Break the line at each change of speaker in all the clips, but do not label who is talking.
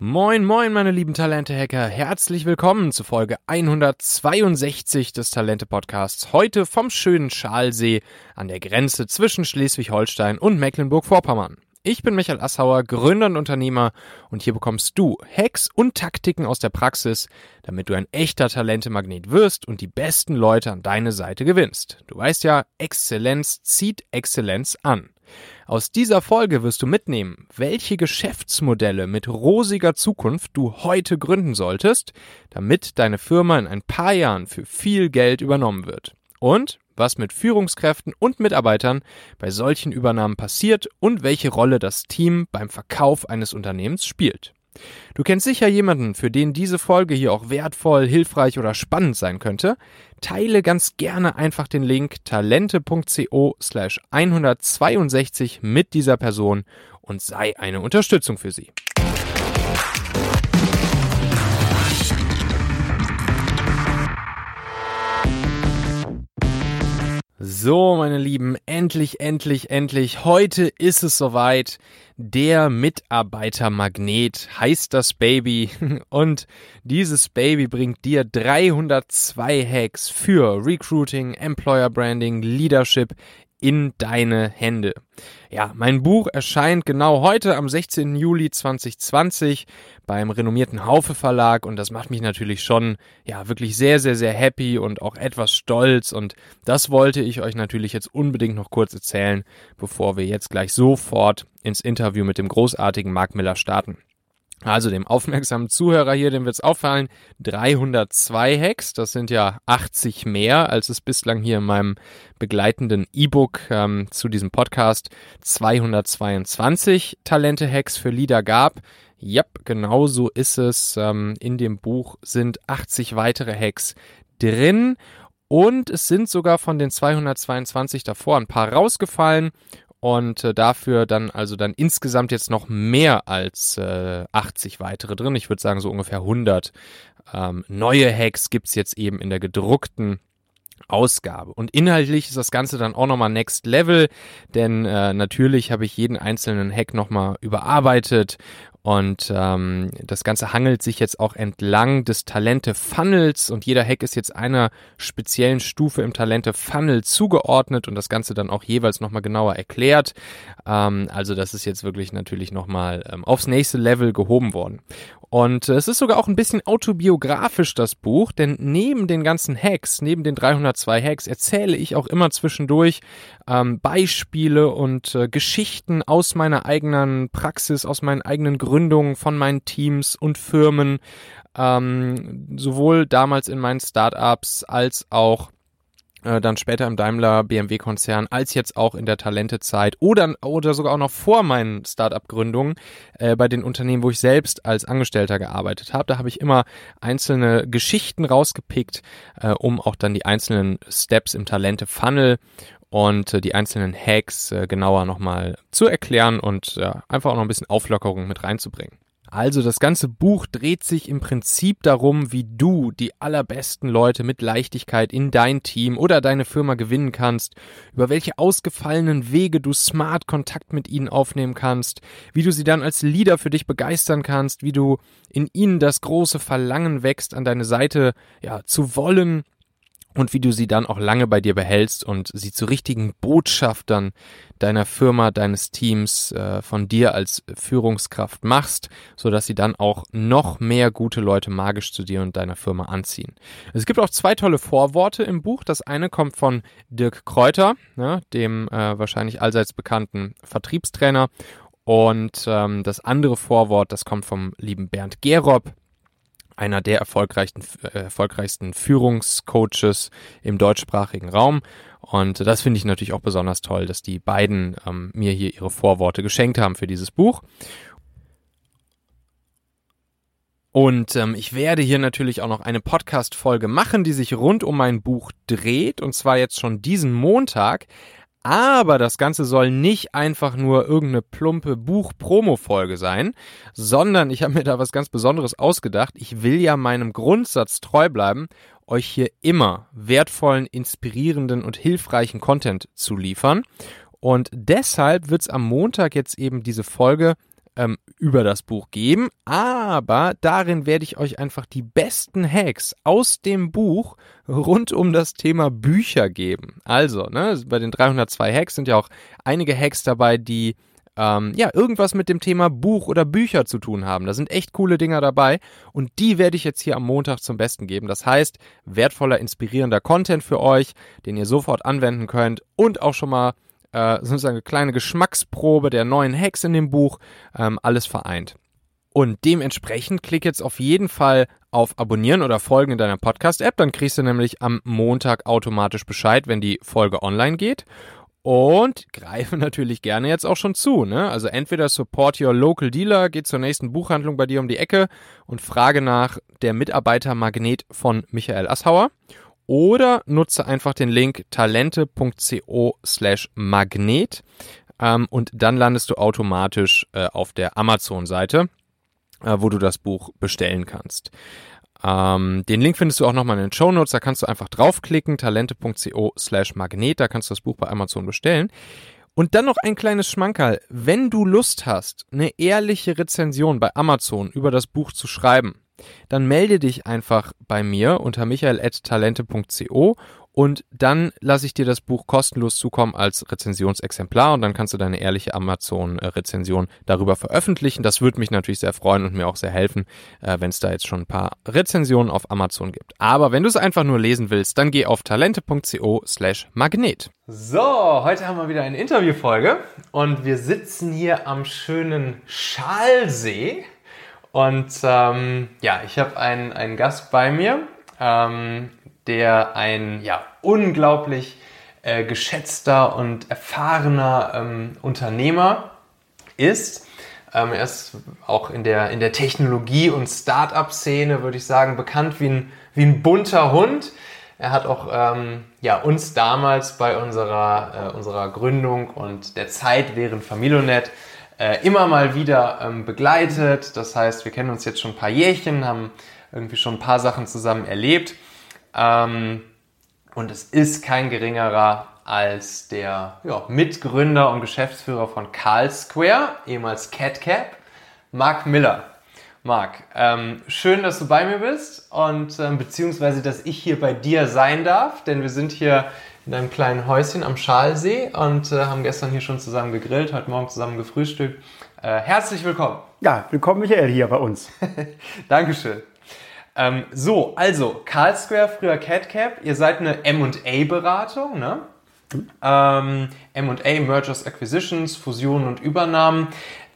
Moin, moin, meine lieben Talente-Hacker. Herzlich willkommen zu Folge 162 des Talente-Podcasts. Heute vom schönen Schalsee an der Grenze zwischen Schleswig-Holstein und Mecklenburg-Vorpommern. Ich bin Michael Assauer, Gründer und Unternehmer und hier bekommst du Hacks und Taktiken aus der Praxis, damit du ein echter Talente-Magnet wirst und die besten Leute an deine Seite gewinnst. Du weißt ja, Exzellenz zieht Exzellenz an. Aus dieser Folge wirst du mitnehmen, welche Geschäftsmodelle mit rosiger Zukunft du heute gründen solltest, damit deine Firma in ein paar Jahren für viel Geld übernommen wird. Und was mit Führungskräften und Mitarbeitern bei solchen Übernahmen passiert und welche Rolle das Team beim Verkauf eines Unternehmens spielt. Du kennst sicher jemanden, für den diese Folge hier auch wertvoll, hilfreich oder spannend sein könnte. Teile ganz gerne einfach den Link talente.co slash 162 mit dieser Person und sei eine Unterstützung für sie. So, meine Lieben, endlich, endlich, endlich. Heute ist es soweit. Der Mitarbeitermagnet heißt das Baby. Und dieses Baby bringt dir 302 Hacks für Recruiting, Employer Branding, Leadership in deine Hände. Ja, mein Buch erscheint genau heute am 16. Juli 2020 beim renommierten Haufe Verlag und das macht mich natürlich schon ja wirklich sehr sehr sehr happy und auch etwas stolz und das wollte ich euch natürlich jetzt unbedingt noch kurz erzählen, bevor wir jetzt gleich sofort ins Interview mit dem großartigen Mark Miller starten. Also dem aufmerksamen Zuhörer hier, dem wird es auffallen, 302 Hacks, das sind ja 80 mehr, als es bislang hier in meinem begleitenden E-Book ähm, zu diesem Podcast 222 Talente-Hacks für Leader gab. Ja, genau so ist es. Ähm, in dem Buch sind 80 weitere Hacks drin und es sind sogar von den 222 davor ein paar rausgefallen und äh, dafür dann also dann insgesamt jetzt noch mehr als äh, 80 weitere drin. Ich würde sagen so ungefähr 100 ähm, neue Hacks gibt's jetzt eben in der gedruckten Ausgabe. Und inhaltlich ist das Ganze dann auch nochmal Next Level, denn äh, natürlich habe ich jeden einzelnen Hack nochmal überarbeitet und ähm, das Ganze hangelt sich jetzt auch entlang des Talente-Funnels und jeder Hack ist jetzt einer speziellen Stufe im Talente-Funnel zugeordnet und das Ganze dann auch jeweils nochmal genauer erklärt. Ähm, also das ist jetzt wirklich natürlich nochmal ähm, aufs nächste Level gehoben worden. Und es ist sogar auch ein bisschen autobiografisch, das Buch, denn neben den ganzen Hacks, neben den 302 Hacks, erzähle ich auch immer zwischendurch ähm, Beispiele und äh, Geschichten aus meiner eigenen Praxis, aus meinen eigenen Gründungen von meinen Teams und Firmen, ähm, sowohl damals in meinen Startups als auch äh, dann später im Daimler BMW Konzern, als jetzt auch in der Talentezeit oder oder sogar auch noch vor meinen Startup Gründungen äh, bei den Unternehmen, wo ich selbst als Angestellter gearbeitet habe, da habe ich immer einzelne Geschichten rausgepickt, äh, um auch dann die einzelnen Steps im Talente Funnel und äh, die einzelnen Hacks äh, genauer nochmal zu erklären und einfach auch noch ein bisschen Auflockerung mit reinzubringen. Also das ganze Buch dreht sich im Prinzip darum, wie du die allerbesten Leute mit Leichtigkeit in dein Team oder deine Firma gewinnen kannst, über welche ausgefallenen Wege du smart Kontakt mit ihnen aufnehmen kannst, wie du sie dann als Leader für dich begeistern kannst, wie du in ihnen das große Verlangen wächst, an deine Seite ja zu wollen und wie du sie dann auch lange bei dir behältst und sie zu richtigen Botschaftern deiner Firma, deines Teams, äh, von dir als Führungskraft machst, so dass sie dann auch noch mehr gute Leute magisch zu dir und deiner Firma anziehen. Es gibt auch zwei tolle Vorworte im Buch. Das eine kommt von Dirk Kräuter, ja, dem äh, wahrscheinlich allseits bekannten Vertriebstrainer. Und ähm, das andere Vorwort, das kommt vom lieben Bernd Gerob, einer der erfolgreichsten, äh, erfolgreichsten Führungscoaches im deutschsprachigen Raum. Und das finde ich natürlich auch besonders toll, dass die beiden ähm, mir hier ihre Vorworte geschenkt haben für dieses Buch. Und ähm, ich werde hier natürlich auch noch eine Podcast-Folge machen, die sich rund um mein Buch dreht. Und zwar jetzt schon diesen Montag. Aber das Ganze soll nicht einfach nur irgendeine plumpe Buch-Promo-Folge sein, sondern ich habe mir da was ganz Besonderes ausgedacht. Ich will ja meinem Grundsatz treu bleiben, euch hier immer wertvollen, inspirierenden und hilfreichen Content zu liefern. Und deshalb wird es am Montag jetzt eben diese Folge ähm, über das Buch geben, aber darin werde ich euch einfach die besten Hacks aus dem Buch rund um das Thema Bücher geben. Also, ne, bei den 302 Hacks sind ja auch einige Hacks dabei, die ähm, ja, irgendwas mit dem Thema Buch oder Bücher zu tun haben. Da sind echt coole Dinger dabei und die werde ich jetzt hier am Montag zum Besten geben. Das heißt, wertvoller, inspirierender Content für euch, den ihr sofort anwenden könnt und auch schon mal äh, sozusagen eine kleine Geschmacksprobe der neuen Hacks in dem Buch, ähm, alles vereint. Und dementsprechend klick jetzt auf jeden Fall auf Abonnieren oder Folgen in deiner Podcast-App. Dann kriegst du nämlich am Montag automatisch Bescheid, wenn die Folge online geht. Und greife natürlich gerne jetzt auch schon zu. Ne? Also entweder support your local dealer, geht zur nächsten Buchhandlung bei dir um die Ecke und frage nach der Mitarbeitermagnet von Michael Assauer. Oder nutze einfach den Link talente.co slash magnet ähm, und dann landest du automatisch äh, auf der Amazon-Seite, äh, wo du das Buch bestellen kannst. Ähm, den Link findest du auch nochmal in den Show Notes. Da kannst du einfach draufklicken, talente.co slash magnet. Da kannst du das Buch bei Amazon bestellen. Und dann noch ein kleines Schmankerl. Wenn du Lust hast, eine ehrliche Rezension bei Amazon über das Buch zu schreiben, dann melde dich einfach bei mir unter michael.talente.co und dann lasse ich dir das Buch kostenlos zukommen als Rezensionsexemplar und dann kannst du deine ehrliche Amazon-Rezension darüber veröffentlichen. Das würde mich natürlich sehr freuen und mir auch sehr helfen, äh, wenn es da jetzt schon ein paar Rezensionen auf Amazon gibt. Aber wenn du es einfach nur lesen willst, dann geh auf talente.co slash magnet. So, heute haben wir wieder eine Interviewfolge und wir sitzen hier am schönen Schalsee. Und ähm, ja, ich habe einen, einen Gast bei mir, ähm, der ein ja, unglaublich äh, geschätzter und erfahrener ähm, Unternehmer ist. Ähm, er ist auch in der, in der Technologie- und Start-up-Szene, würde ich sagen, bekannt wie ein, wie ein bunter Hund. Er hat auch ähm, ja, uns damals bei unserer, äh, unserer Gründung und der Zeit während Familionet äh, immer mal wieder ähm, begleitet. Das heißt, wir kennen uns jetzt schon ein paar Jährchen, haben irgendwie schon ein paar Sachen zusammen erlebt. Ähm, und es ist kein geringerer als der ja, Mitgründer und Geschäftsführer von Carl Square, ehemals CatCap, Mark Miller. Marc, ähm, schön, dass du bei mir bist und ähm, beziehungsweise, dass ich hier bei dir sein darf, denn wir sind hier in einem kleinen Häuschen am Schalsee und äh, haben gestern hier schon zusammen gegrillt, heute Morgen zusammen gefrühstückt. Äh, herzlich willkommen.
Ja, willkommen Michael hier bei uns.
Dankeschön. Ähm, so, also Carl Square, früher CatCap, ihr seid eine M&A-Beratung, ne? Mhm. Ähm, M&A, Mergers, Acquisitions, Fusionen und Übernahmen.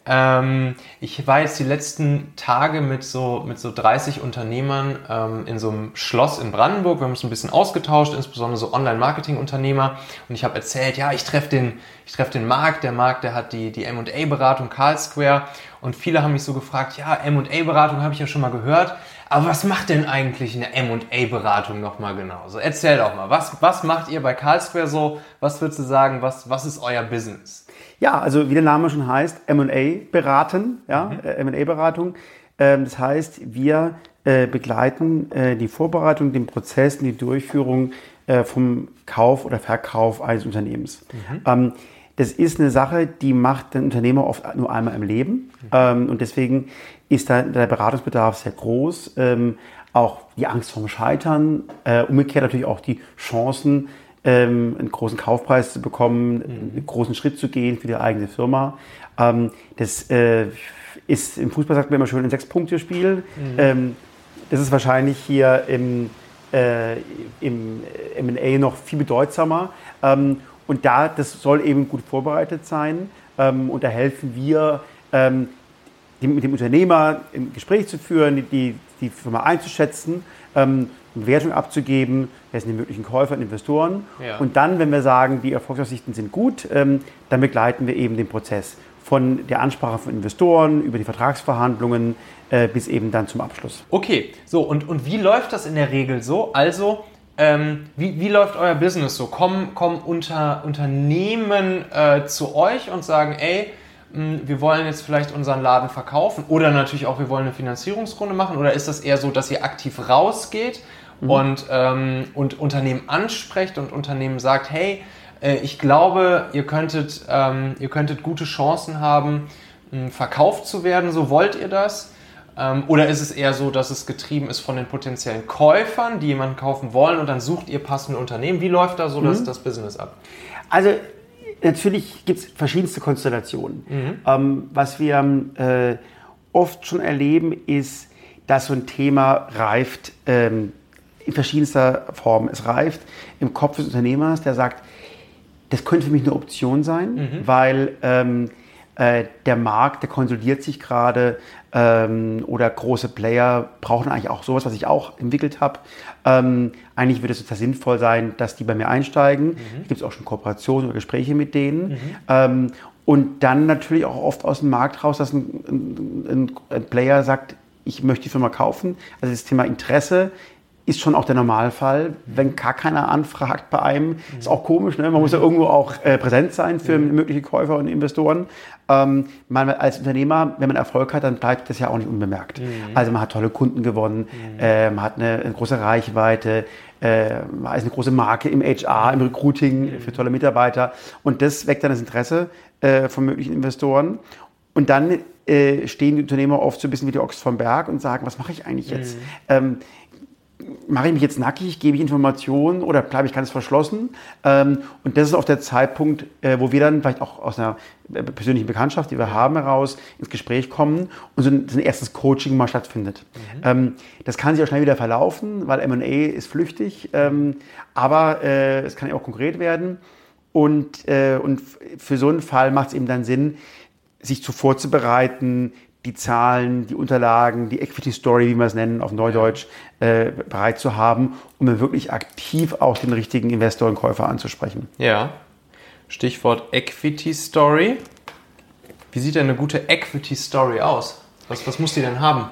Ähm, ich war jetzt die letzten Tage mit so, mit so 30 Unternehmern ähm, in so einem Schloss in Brandenburg. Wir haben uns ein bisschen ausgetauscht, insbesondere so Online-Marketing-Unternehmer. Und ich habe erzählt, ja, ich treffe den, ich treffe den Marc. Der Marc, der hat die, die M&A-Beratung Carl Square. Und viele haben mich so gefragt, ja, M&A-Beratung habe ich ja schon mal gehört. Aber was macht denn eigentlich eine M&A-Beratung nochmal genau? So, erzähl doch mal, was, was macht ihr bei Carl Square so? Was würdest du sagen, was, was ist euer Business?
Ja, also wie der Name schon heißt, M&A beraten, ja, mhm. Äh, M&A-Beratung. Ähm, das heißt, wir äh, begleiten äh, die Vorbereitung, den Prozess und die Durchführung vom Kauf oder Verkauf eines Unternehmens. Mhm. Ähm, das ist eine Sache, die macht den Unternehmer oft nur einmal im Leben. Mhm. Ähm, und deswegen ist da der Beratungsbedarf sehr groß. Auch die Angst vorm Scheitern, umgekehrt natürlich auch die Chancen, ähm, einen großen Kaufpreis zu bekommen, mhm. einen großen Schritt zu gehen für die eigene Firma. Ähm, das äh, ist im Fußball sagt man immer schön ein Sechs-Punkte-Spiel. Mhm. Ähm, das ist wahrscheinlich hier im, äh, im M&A noch viel bedeutsamer. Ähm, und da, das soll eben gut vorbereitet sein. Ähm, und da helfen wir, ähm, mit dem Unternehmer ein Gespräch zu führen, die, die Firma einzuschätzen ähm, Bewertung abzugeben, wer sind die möglichen Käufer und Investoren. Ja. Und dann, wenn wir sagen, die Erfolgsaussichten sind gut, ähm, dann begleiten wir eben den Prozess von der Ansprache von Investoren über die Vertragsverhandlungen äh, bis eben dann zum Abschluss.
Okay, so und, und wie läuft das in der Regel so? Also, ähm, wie, wie läuft euer Business so? Kommen, kommen unter, Unternehmen äh, zu euch und sagen, ey, hm, wir wollen jetzt vielleicht unseren Laden verkaufen oder natürlich auch, wir wollen eine Finanzierungsrunde machen? Oder ist das eher so, dass ihr aktiv rausgeht mhm. und, ähm, und Unternehmen ansprecht und Unternehmen sagt, hey, äh, ich glaube, ihr könntet, ähm, ihr könntet gute Chancen haben, mh, verkauft zu werden? So wollt ihr das? Ähm, oder ist es eher so, dass es getrieben ist von den potenziellen Käufern, die jemanden kaufen wollen und dann sucht ihr passende Unternehmen? Wie läuft da so mhm. das, das Business ab?
Also natürlich gibt es verschiedenste Konstellationen. Mhm. Ähm, was wir äh, oft schon erleben, ist, dass so ein Thema reift ähm, in verschiedenster Form. Es reift im Kopf des Unternehmers, der sagt, das könnte für mich eine Option sein, mhm. weil ähm, äh, der Markt, der konsolidiert sich gerade ähm, oder große Player brauchen eigentlich auch sowas, was ich auch entwickelt habe. Ähm, eigentlich würde es total sinnvoll sein, dass die bei mir einsteigen. Mhm. Gibt es auch schon Kooperationen oder Gespräche mit denen. Mhm. Ähm, und dann natürlich auch oft aus dem Markt raus, dass ein, ein, ein Player sagt, ich möchte die Firma kaufen. Also das Thema Interesse ist schon auch der Normalfall. Wenn gar keiner anfragt bei einem, ist auch komisch. Ne? Man muss ja irgendwo auch äh, präsent sein für mögliche Käufer und Investoren. Ähm, man als Unternehmer, wenn man Erfolg hat, dann bleibt das ja auch nicht unbemerkt. Mhm. Also man hat tolle Kunden gewonnen, mhm. äh, man hat eine, eine große Reichweite, äh, man ist eine große Marke im HR, im Recruiting mhm. für tolle Mitarbeiter. Und das weckt dann das Interesse äh, von möglichen Investoren. Und dann äh, stehen die Unternehmer oft so ein bisschen wie die Ochs vom Berg und sagen, was mache ich eigentlich jetzt? Mhm. Ähm, mache ich mich jetzt nackig, gebe ich Informationen oder bleibe ich ganz verschlossen? Ähm, und das ist auch der Zeitpunkt, äh, wo wir dann vielleicht auch aus einer äh, persönlichen Bekanntschaft, die wir haben, heraus ins Gespräch kommen und so ein, so ein erstes Coaching mal stattfindet. Mhm. Ähm, das kann sich auch schnell wieder verlaufen, weil M&A ist flüchtig, ähm, aber äh, es kann ja auch konkret werden. Und, und für so einen Fall macht es eben dann Sinn, sich zu vorzubereiten, die Zahlen, die Unterlagen, die Equity Story, wie wir es nennen, auf Neudeutsch, äh, bereit zu haben, um dann wirklich aktiv auch den richtigen Investor und Käufer anzusprechen.
Ja. Stichwort Equity Story. Wie sieht denn eine gute Equity Story aus? Was, was muss die denn haben?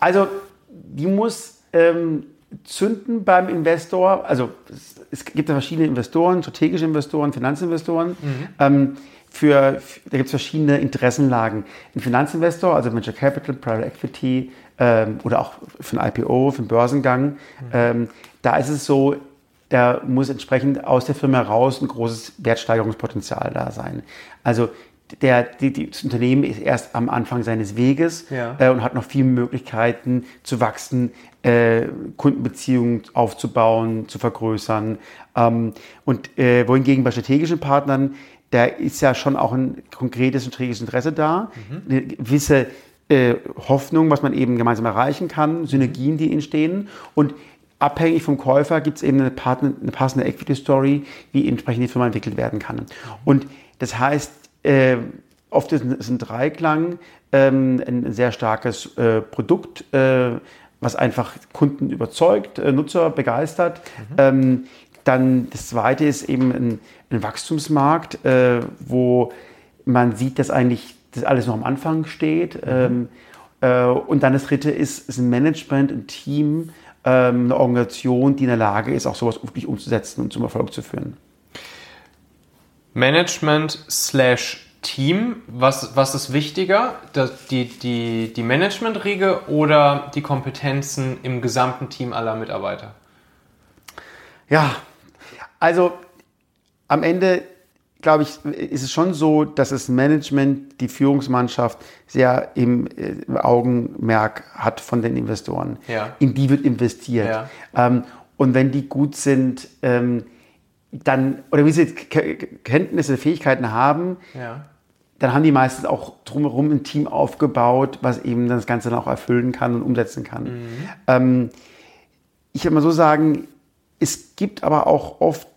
Also, die muss ähm, zünden beim Investor. Also, es, es, gibt ja verschiedene Investoren, strategische Investoren, Finanzinvestoren. Mhm. Ähm, für, da gibt es verschiedene Interessenlagen. Ein Finanzinvestor, also Venture Capital, Private Equity ähm, oder auch für ein IPO, für einen Börsengang, mhm. ähm, da ist es so, da muss entsprechend aus der Firma heraus ein großes Wertsteigerungspotenzial da sein. Also der, die, die, das Unternehmen ist erst am Anfang seines Weges ja. äh, und hat noch viele Möglichkeiten zu wachsen, äh, Kundenbeziehungen aufzubauen, zu vergrößern. Ähm, und äh, wohingegen bei strategischen Partnern da ist ja schon auch ein konkretes und strategisches Interesse da, mhm. eine gewisse äh, Hoffnung, was man eben gemeinsam erreichen kann, Synergien, die entstehen und abhängig vom Käufer gibt es eben eine, Partner, eine passende Equity Story, wie entsprechend die Firma entwickelt werden kann. Und das heißt, äh, oft ist es ein Dreiklang, ähm, ein sehr starkes äh, Produkt, äh, was einfach Kunden überzeugt, äh, Nutzer begeistert. Mhm. Ähm, dann das zweite ist eben ein, ein Wachstumsmarkt, äh, wo man sieht, dass eigentlich das alles noch am Anfang steht. Mhm. Ähm, äh, und dann das dritte ist, ist ein Management, ein Team, ähm, eine Organisation, die in der Lage ist, auch sowas wirklich umzusetzen und zum Erfolg zu führen.
Management slash Team, was, was ist wichtiger, die, die, die Management-Riege oder die Kompetenzen im gesamten Team aller Mitarbeiter?
Ja, also am Ende, glaube ich, ist es schon so, dass das Management, die Führungsmannschaft sehr im, äh, im Augenmerk hat von den Investoren. Ja. In die wird investiert. Ja. Ähm, und wenn die gut sind, ähm, dann, oder wie sie Kenntnisse, Fähigkeiten haben, ja. dann haben die meistens auch drumherum ein Team aufgebaut, was eben das Ganze dann auch erfüllen kann und umsetzen kann. Mhm. Ähm, ich würde mal so sagen, es gibt aber auch oft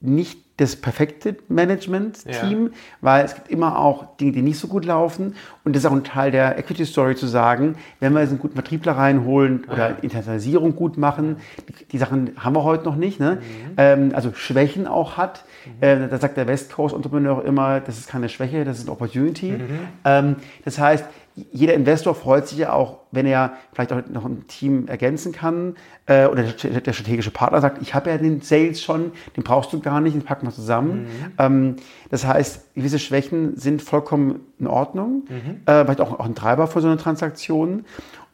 nicht das perfekte Management-Team, ja. weil es gibt immer auch Dinge, die nicht so gut laufen. Und das ist auch ein Teil der Equity-Story zu sagen, wenn wir jetzt einen guten Vertriebler reinholen oder ja. Internationalisierung gut machen, die, die, Sachen haben wir heute noch nicht, ne? Mhm. Ähm, also Schwächen auch hat. Mhm. Äh, da sagt der West Coast-Entrepreneur immer, das ist keine Schwäche, das ist eine Opportunity. Mhm. Ähm, das heißt, jeder Investor freut sich ja auch, wenn er vielleicht auch noch ein Team ergänzen kann äh, oder der, der, strategische Partner sagt, ich habe ja den Sales schon, den brauchst du gar nicht, den packen wir zusammen. Mhm. Ähm, das heißt, gewisse Schwächen sind vollkommen in Ordnung, mhm. äh, vielleicht auch, auch ein Treiber für so eine Transaktion.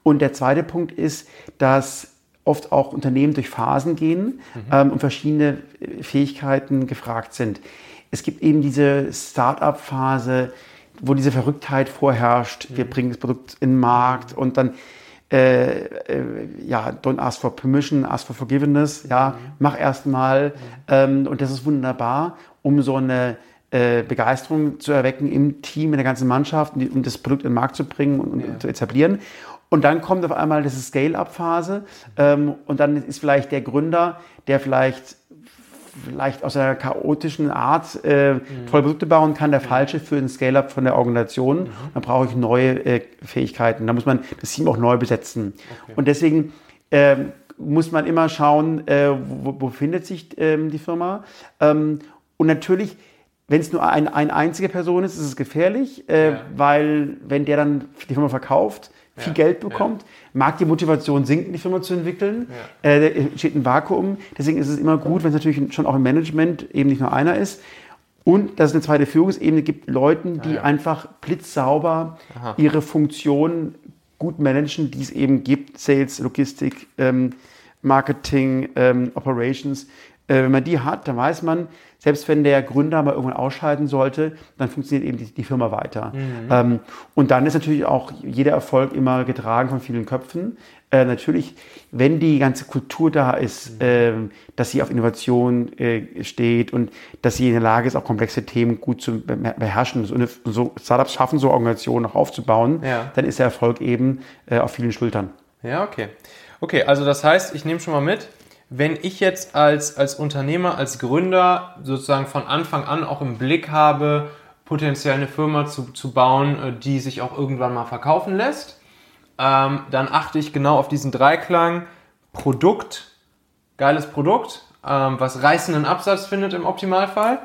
Und der zweite Punkt ist, dass oft auch Unternehmen durch Phasen gehen mhm. ähm, und verschiedene Fähigkeiten gefragt sind. Es gibt eben diese Start-up-Phase, wo diese Verrücktheit vorherrscht. Wir bringen das Produkt in den Markt und dann äh, äh, ja, don't ask for permission, ask for forgiveness, ja, mach erstmal. Ähm, und das ist wunderbar, um so eine äh, Begeisterung zu erwecken im Team, in der ganzen Mannschaft, um das Produkt in den Markt zu bringen und, und ja. zu etablieren. Und dann kommt auf einmal diese Scale-up-Phase ähm, und dann ist vielleicht der Gründer, der vielleicht vielleicht aus einer chaotischen Art äh, mhm. tolle Produkte bauen kann, der falsche für ein Scale-up von der Organisation. Mhm. Dann brauche ich neue äh, Fähigkeiten. Da muss man das Team auch neu besetzen. Okay. Und deswegen äh, muss man immer schauen, äh, wo, wo findet sich ähm, die Firma. Ähm, und natürlich wenn es nur ein, eine einzige Person ist, ist es gefährlich, äh, ja. weil wenn der dann die Firma verkauft, viel ja. Geld bekommt, ja. mag die Motivation sinken, die Firma zu entwickeln. Ja. Äh, da entsteht ein Vakuum. Deswegen ist es immer gut, wenn es natürlich schon auch im Management eben nicht nur einer ist. Und dass es eine zweite Führungsebene gibt, Leuten, die einfach blitzsauber Aha. ihre Funktion gut managen, die es eben gibt, Sales, Logistik, ähm, Marketing, ähm, Operations. Äh, wenn man die hat, dann weiß man, selbst wenn der Gründer mal irgendwann ausscheiden sollte, dann funktioniert eben die, die Firma weiter. Mhm. Ähm, und dann ist natürlich auch jeder Erfolg immer getragen von vielen Köpfen. Äh, natürlich, wenn die ganze Kultur da ist, mhm. äh, dass sie auf Innovation äh, steht und dass sie in der Lage ist, auch komplexe Themen gut zu beherrschen. So, eine, so Startups schaffen so Organisationen auch aufzubauen, ja. dann ist der Erfolg eben äh, auf vielen Schultern.
Ja, okay. Okay, also das heißt, ich nehme schon mal mit, wenn ich jetzt als, als Unternehmer, als Gründer sozusagen von Anfang an auch im Blick habe, potenziell eine Firma zu, zu bauen, äh, die sich auch irgendwann mal verkaufen lässt, ähm, dann achte ich genau auf diesen Dreiklang Produkt, geiles Produkt, ähm, was reißenden Absatz findet im Optimalfall.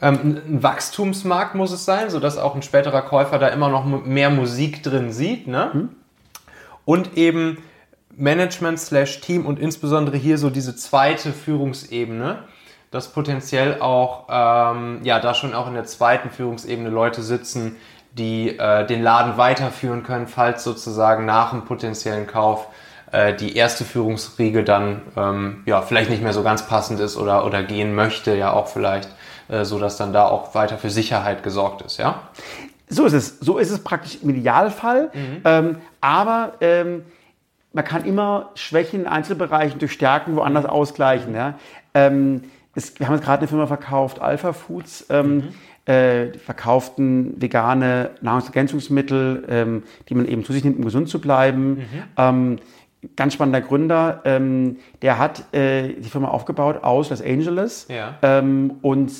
Ähm, ein Wachstumsmarkt muss es sein, sodass auch ein späterer Käufer da immer noch mehr Musik drin sieht. Ne? Mhm. Und eben Management slash Team und insbesondere hier so diese zweite Führungsebene, dass potenziell auch, ähm, ja, da schon auch in der zweiten Führungsebene Leute sitzen, die äh, den Laden weiterführen können, falls sozusagen nach dem potenziellen Kauf äh, die erste Führungsriege dann ähm, ja vielleicht nicht mehr so ganz passend ist oder, oder gehen möchte, ja auch vielleicht, äh, so dass dann da auch weiter für Sicherheit gesorgt ist, ja?
So ist es. So ist es praktisch im Idealfall. Mhm. Ähm, aber ähm, man kann immer Schwächen in Einzelbereichen durch Stärken woanders mhm. ausgleichen. Ja. Ähm, es, wir haben jetzt gerade eine Firma verkauft, Alpha Foods. Ähm, mhm. äh, die verkauften vegane Nahrungsergänzungsmittel, ähm, die man eben zu sich nimmt, um gesund zu bleiben. Mhm. Ähm, ganz spannender Gründer, ähm, der hat äh, die Firma aufgebaut aus Los Angeles ja. Ähm, und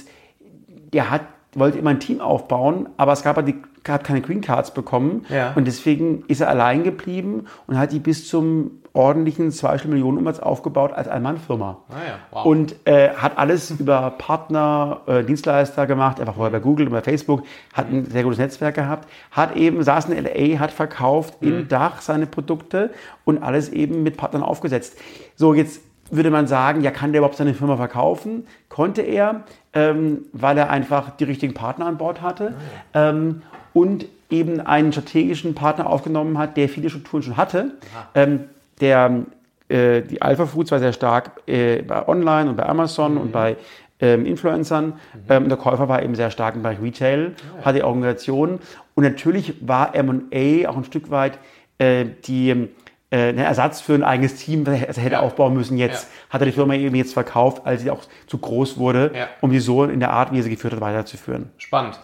der hat wollte immer ein Team aufbauen, aber es gab halt die hat keine Green Cards bekommen ja. und deswegen ist er allein geblieben und hat die bis zum ordentlichen zweistelligen Millionen Umsatz aufgebaut als Ein-Mann-Firma. Ah ja, wow. Und äh, hat alles über Partner, äh, Dienstleister gemacht, einfach vorher bei Google und bei Facebook, hat ein sehr gutes Netzwerk gehabt, hat eben, saß in LA, hat verkauft mhm. in Dach seine Produkte und alles eben mit Partnern aufgesetzt. So, jetzt würde man sagen, ja, kann der überhaupt seine Firma verkaufen? Konnte er, ähm, weil er einfach die richtigen Partner an Bord hatte. Ah, ähm, und eben einen strategischen Partner aufgenommen hat, der viele Strukturen schon hatte. Ähm, der, äh, die Alpha Foods war sehr stark äh, bei Online und bei Amazon mhm. und bei ähm, Influencern. Mhm. Ähm, der Käufer war eben sehr stark im Bereich Retail, ja. hatte Organisation. Und natürlich war M&A auch ein Stück weit äh, die äh, ein Ersatz für ein eigenes Team, das er hätte ja. aufbauen müssen. Jetzt ja. hat er die Firma eben jetzt verkauft, als sie auch zu groß wurde, ja. um die so in der Art, wie er sie geführt hat, weiterzuführen.
Spannend.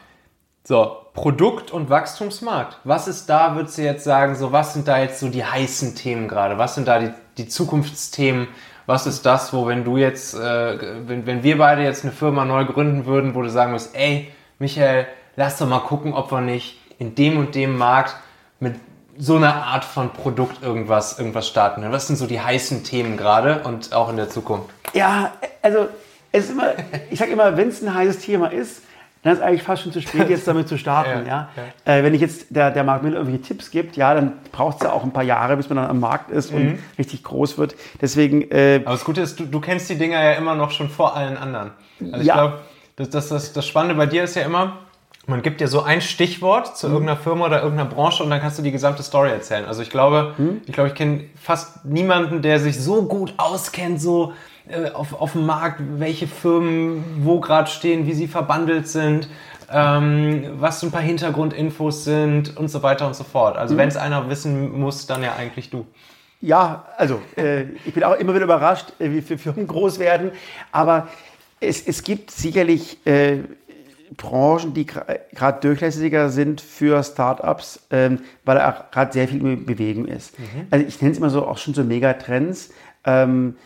So, Produkt- und Wachstumsmarkt. Was ist da, würdest du jetzt sagen, so was sind da jetzt so die heißen Themen gerade? Was sind da die, die Zukunftsthemen? Was ist das, wo wenn du jetzt, äh, wenn, wenn wir beide jetzt eine Firma neu gründen würden, wo du sagen musst, ey, Michael, lass doch mal gucken, ob wir nicht in dem und dem Markt mit so einer Art von Produkt irgendwas, irgendwas starten. Was sind so die heißen Themen gerade und auch in der Zukunft?
Ja, also es ist immer, ich sage immer, wenn es ein heißes Thema ist, dann ist eigentlich fast schon zu spät, jetzt damit zu starten. ja, ja. Äh, wenn ich jetzt der, der Mark Miller irgendwelche Tipps gibt, ja, dann braucht es ja auch ein paar Jahre, bis man dann am Markt ist mhm. und richtig groß wird. Deswegen.
Äh, Aber das Gute ist, du, du kennst die Dinger ja immer noch schon vor allen anderen. Also ich ja. glaube, das, das, das, das Spannende bei dir ist ja immer, man gibt dir so ein Stichwort zu mhm. irgendeiner Firma oder irgendeiner Branche und dann kannst du die gesamte Story erzählen. Also ich glaube, mhm. ich glaube, ich kenne fast niemanden, der sich so gut auskennt, so äh, auf, auf dem Markt, welche Firmen wo gerade stehen, wie sie verbandelt sind. ähm, was so ein paar Hintergrundinfos sind und so weiter und so fort. Also mhm. wenn es einer wissen muss, dann ja eigentlich du.
Ja, also äh, ich bin auch immer wieder überrascht, äh, wie viele Firmen groß werden, aber es, es gibt sicherlich äh, Branchen, die gerade durchlässiger sind für Startups, ähm, weil da gerade sehr viel Bewegung ist. Mhm. Also ich nenne es immer so auch schon so Megatrends. Ähm,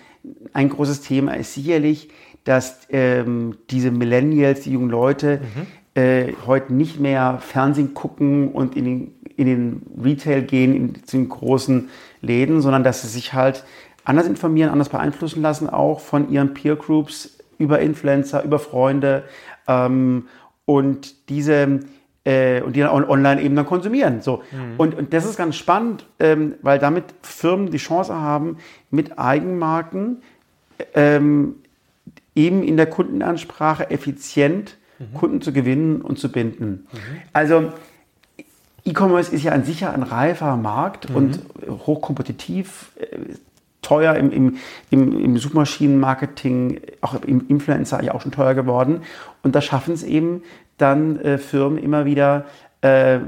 ein großes Thema ist sicherlich, dass ähm, diese Millennials, die jungen Leute, mhm. äh, heute nicht mehr Fernsehen gucken und in den, in den Retail gehen, in, zu den großen Läden, sondern dass sie sich halt anders informieren, anders beeinflussen lassen, auch von ihren Peer Groups über Influencer, über Freunde ähm, und diese äh, und die dann online eben dann konsumieren. So. Mhm. Und, und das ist ganz spannend, ähm, weil damit Firmen die Chance haben, mit Eigenmarken ähm, eben in der Kundenansprache effizient mhm. Kunden zu gewinnen und zu binden. Mhm. Also E-Commerce ist ja an sich ein reifer Markt mhm. und hochkompetitiv, äh, teuer im, im, im, im Suchmaschinenmarketing, auch im Influencer ja auch schon teuer geworden. Und da schaffen es eben dann äh, Firmen immer wieder, äh,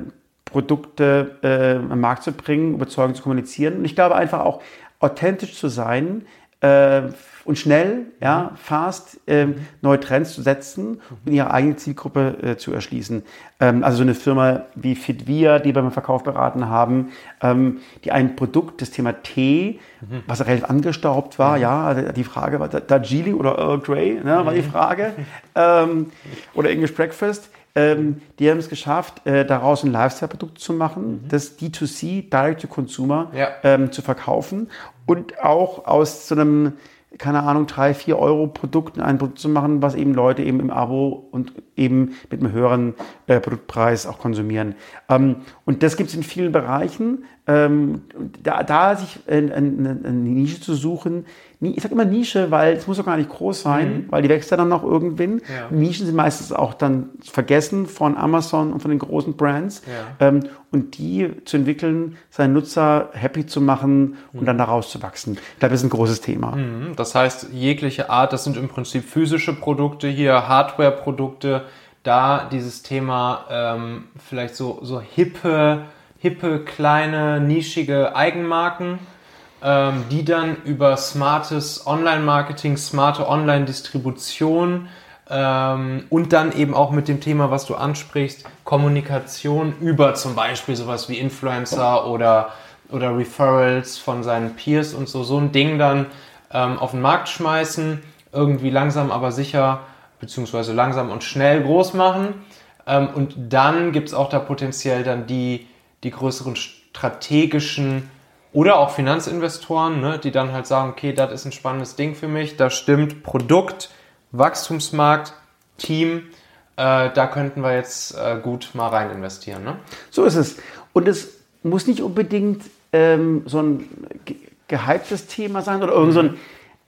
Produkte äh, am Markt zu bringen, überzeugend zu kommunizieren. Und ich glaube einfach auch authentisch zu sein, äh, und schnell, ja, fast äh, neue Trends zu setzen und ihre eigene Zielgruppe äh, zu erschließen. Ähm, also so eine Firma wie Fitvia, die wir beim Verkauf beraten haben, ähm, die ein Produkt, das Thema Tee, mhm. was relativ angestaubt war, mhm. ja, also die Frage war Darjeeling oder Earl Grey, ne, war die mhm. Frage, ähm, oder English Breakfast. Ähm, die haben es geschafft, äh, daraus ein Lifestyle-Produkt zu machen, mhm. das D2C, Direct to Consumer, ja. ähm, zu verkaufen und auch aus so einem keine Ahnung, drei, vier Euro Produkten ein Produkt zu machen, was eben Leute eben im Abo und eben mit einem höheren äh, Produktpreis auch konsumieren. Ähm, und das gibt es in vielen Bereichen. Ähm, da, da sich eine, eine, eine Nische zu suchen, ich sage immer Nische, weil es muss doch gar nicht groß sein, mhm. weil die wächst ja dann noch irgendwann. Ja. Nischen sind meistens auch dann vergessen von Amazon und von den großen Brands. Ja. Ähm, und die zu entwickeln, seinen Nutzer happy zu machen und mhm. dann daraus zu wachsen. Ich glaube, das ist ein großes Thema.
Mhm. Das heißt, jegliche Art, das sind im Prinzip physische Produkte hier, Hardware-Produkte, da dieses Thema ähm, vielleicht so, so hippe, hippe, kleine, nischige Eigenmarken ähm, die dann über smartes Online-Marketing, smarte Online-Distribution ähm, und dann eben auch mit dem Thema, was du ansprichst, Kommunikation über zum Beispiel sowas wie Influencer oder, oder Referrals von seinen Peers und so, so ein Ding dann ähm, auf den Markt schmeißen, irgendwie langsam aber sicher, beziehungsweise langsam und schnell groß machen. Ähm, und dann gibt es auch da potenziell dann die, die größeren strategischen oder auch Finanzinvestoren, ne, die dann halt sagen, okay, das ist ein spannendes Ding für mich, das stimmt, Produkt, Wachstumsmarkt, Team, äh, da könnten wir jetzt äh, gut mal rein investieren. Ne?
So ist es. Und es muss nicht unbedingt ähm, so ein gehyptes Thema sein oder irgend so ein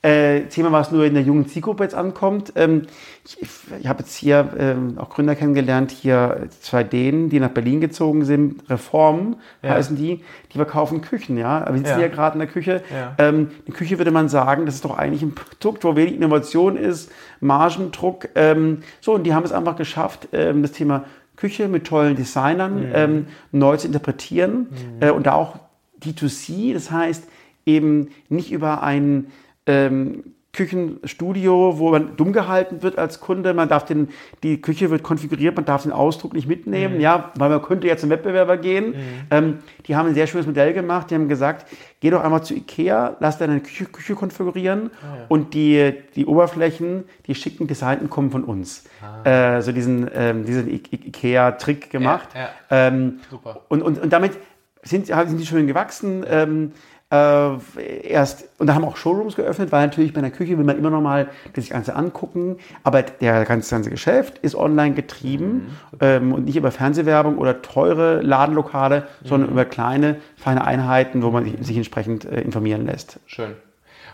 äh, Thema, was nur in der jungen Zielgruppe jetzt ankommt. Ähm, ich, ich habe jetzt hier ähm, auch Gründer kennengelernt, hier zwei Dänen, die nach Berlin gezogen sind, Reformen ja. heißen die, die verkaufen Küchen, ja. Aber wir sitzen ja, ja gerade in der Küche. Ja. Ähm, die Küche würde man sagen, das ist doch eigentlich ein Produkt, wo wenig Innovation ist, Margendruck. Ähm, so, und die haben es einfach geschafft, ähm, das Thema Küche mit tollen Designern mhm. ähm, neu zu interpretieren mhm. äh, und da auch D2C, das heißt eben nicht über einen ähm, Küchenstudio, wo man dumm gehalten wird als Kunde. Man darf den, die Küche wird konfiguriert, man darf den Ausdruck nicht mitnehmen, mhm. ja, weil man könnte ja zum Wettbewerber gehen. Mhm. Ähm, die haben ein sehr schönes Modell gemacht. Die haben gesagt, geh doch einmal zu Ikea, lass deine Küche, Küche konfigurieren ah, ja. und die, die Oberflächen, die schicken Designten kommen von uns. Ah. Äh, so diesen, ähm, diesen Ikea-Trick gemacht. Ja, ja. Ähm, Super. Und, und, und damit sind, sind die schön gewachsen. Ähm, äh, erst, und da haben auch Showrooms geöffnet, weil natürlich bei einer Küche will man immer noch mal das Ganze angucken, aber der ganze, ganze Geschäft ist online getrieben mhm. ähm, und nicht über Fernsehwerbung oder teure Ladenlokale, mhm. sondern über kleine, feine Einheiten, wo man sich, sich entsprechend äh, informieren lässt.
Schön.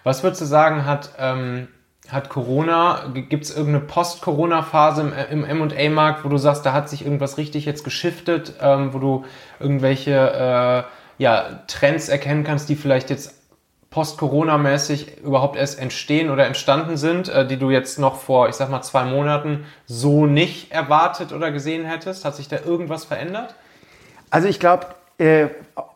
Was würdest du sagen, hat, ähm, hat Corona, gibt es irgendeine Post-Corona-Phase im, im M&A-Markt, wo du sagst, da hat sich irgendwas richtig jetzt geschiftet, ähm, wo du irgendwelche... Äh, ja, Trends erkennen kannst, die vielleicht jetzt post-Corona-mäßig überhaupt erst entstehen oder entstanden sind, äh, die du jetzt noch vor, ich sag mal, zwei Monaten so nicht erwartet oder gesehen hättest? Hat sich da irgendwas verändert?
Also ich glaube, äh,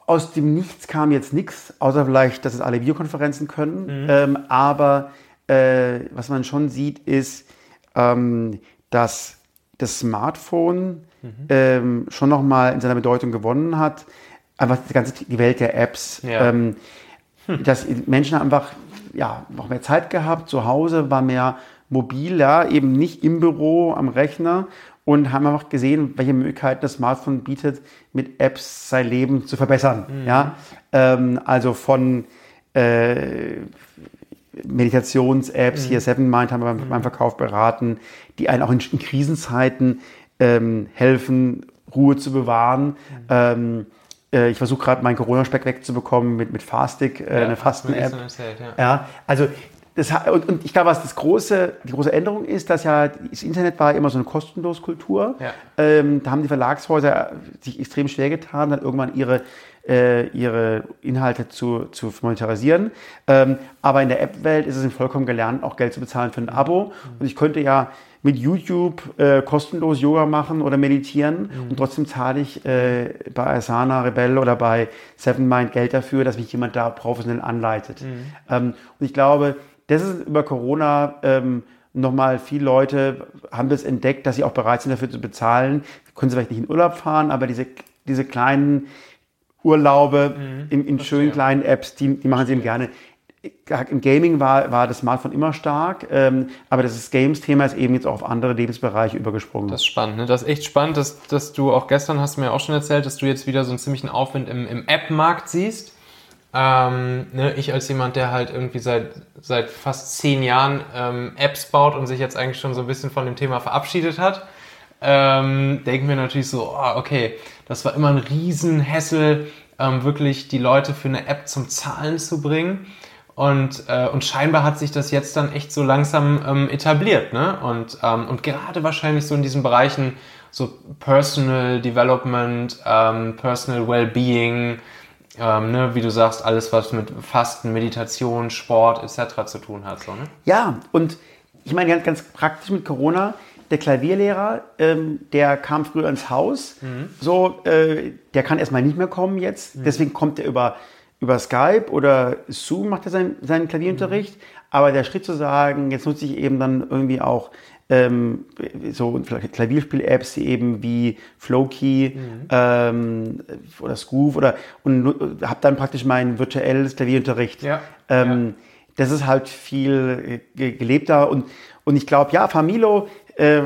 aus dem Nichts kam jetzt nichts, außer vielleicht, dass es alle Videokonferenzen können. Mhm. Ähm, aber äh, was man schon sieht, ist, ähm, dass das Smartphone mhm. ähm, schon nochmal in seiner Bedeutung gewonnen hat. Einfach die ganze die Welt der Apps. Ja. Ähm, hm. Dass Menschen einfach ja, noch mehr Zeit gehabt, zu Hause war mehr mobil, ja, eben nicht im Büro am Rechner und haben einfach gesehen, welche Möglichkeiten das Smartphone bietet, mit Apps sein Leben zu verbessern. Mhm. Ja? Ähm, also von äh, Meditations-Apps, mhm. hier Seven Mind haben wir beim, mhm. beim, Verkauf beraten, die einen auch in, in Krisenzeiten ähm, helfen, Ruhe zu bewahren. Mhm. Ähm, äh, ich versuche gerade meinen Corona-Speck wegzubekommen mit, mit Fastic, äh, ja, eine Fasten-App. Ja. ja. also das, und, und, ich glaube, was das große, die große Änderung ist, dass ja das Internet war immer so eine kostenlose Kultur. Ja. Ähm, da haben die Verlagshäuser sich extrem schwer getan, dann irgendwann ihre, äh, ihre Inhalte zu, zu monetarisieren. Ähm, aber in der App-Welt ist es vollkommen gelernt, auch Geld zu bezahlen für ein Abo. Mhm. Und ich könnte ja mit YouTube äh, kostenlos Yoga machen oder meditieren mhm. und trotzdem zahle ich äh, bei Asana, Rebell oder bei Seven Mind Geld dafür, dass mich jemand da professionell anleitet. Mhm. Ähm, und ich glaube, das ist über Corona ähm, nochmal viele Leute haben das entdeckt, dass sie auch bereit sind, dafür zu bezahlen. Können sie vielleicht nicht in Urlaub fahren, aber diese, diese kleinen Urlaube mhm, in, in schönen kleinen Apps, die, die machen sie eben gerne. Im Gaming war, war das Smartphone immer stark, ähm, aber das Games-Thema ist eben jetzt auch auf andere Lebensbereiche übergesprungen.
Das ist spannend, ne? Das ist echt spannend, dass, dass du auch gestern hast du mir auch schon erzählt, dass du jetzt wieder so einen ziemlichen Aufwind im, im App-Markt siehst. Ähm, ne, ich als jemand, der halt irgendwie seit, seit fast zehn Jahren ähm, Apps baut und sich jetzt eigentlich schon so ein bisschen von dem Thema verabschiedet hat, ähm, denken wir natürlich so, oh, okay, das war immer ein Riesenhässel, ähm, wirklich die Leute für eine App zum Zahlen zu bringen. Und, äh, und scheinbar hat sich das jetzt dann echt so langsam ähm, etabliert. Ne? Und, ähm, und gerade wahrscheinlich so in diesen Bereichen so Personal Development, ähm, Personal Wellbeing, ähm, ne, wie du sagst, alles, was mit Fasten, Meditation, Sport etc. zu tun hat. So, ne?
Ja, und ich meine ganz, ganz praktisch mit Corona, der Klavierlehrer, ähm, der kam früher ins Haus, mhm. so, äh, der kann erstmal nicht mehr kommen jetzt, mhm. deswegen kommt er über, über Skype oder Zoom, macht er seinen, seinen Klavierunterricht, mhm. aber der Schritt zu sagen, jetzt nutze ich eben dann irgendwie auch ähm, so Klavierspiel-Apps eben wie Flowkey mhm. ähm, oder Scoof oder und habe dann praktisch mein virtuelles Klavierunterricht. Ja. Ähm, ja. Das ist halt viel gelebter und, und ich glaube, ja, Familo, äh,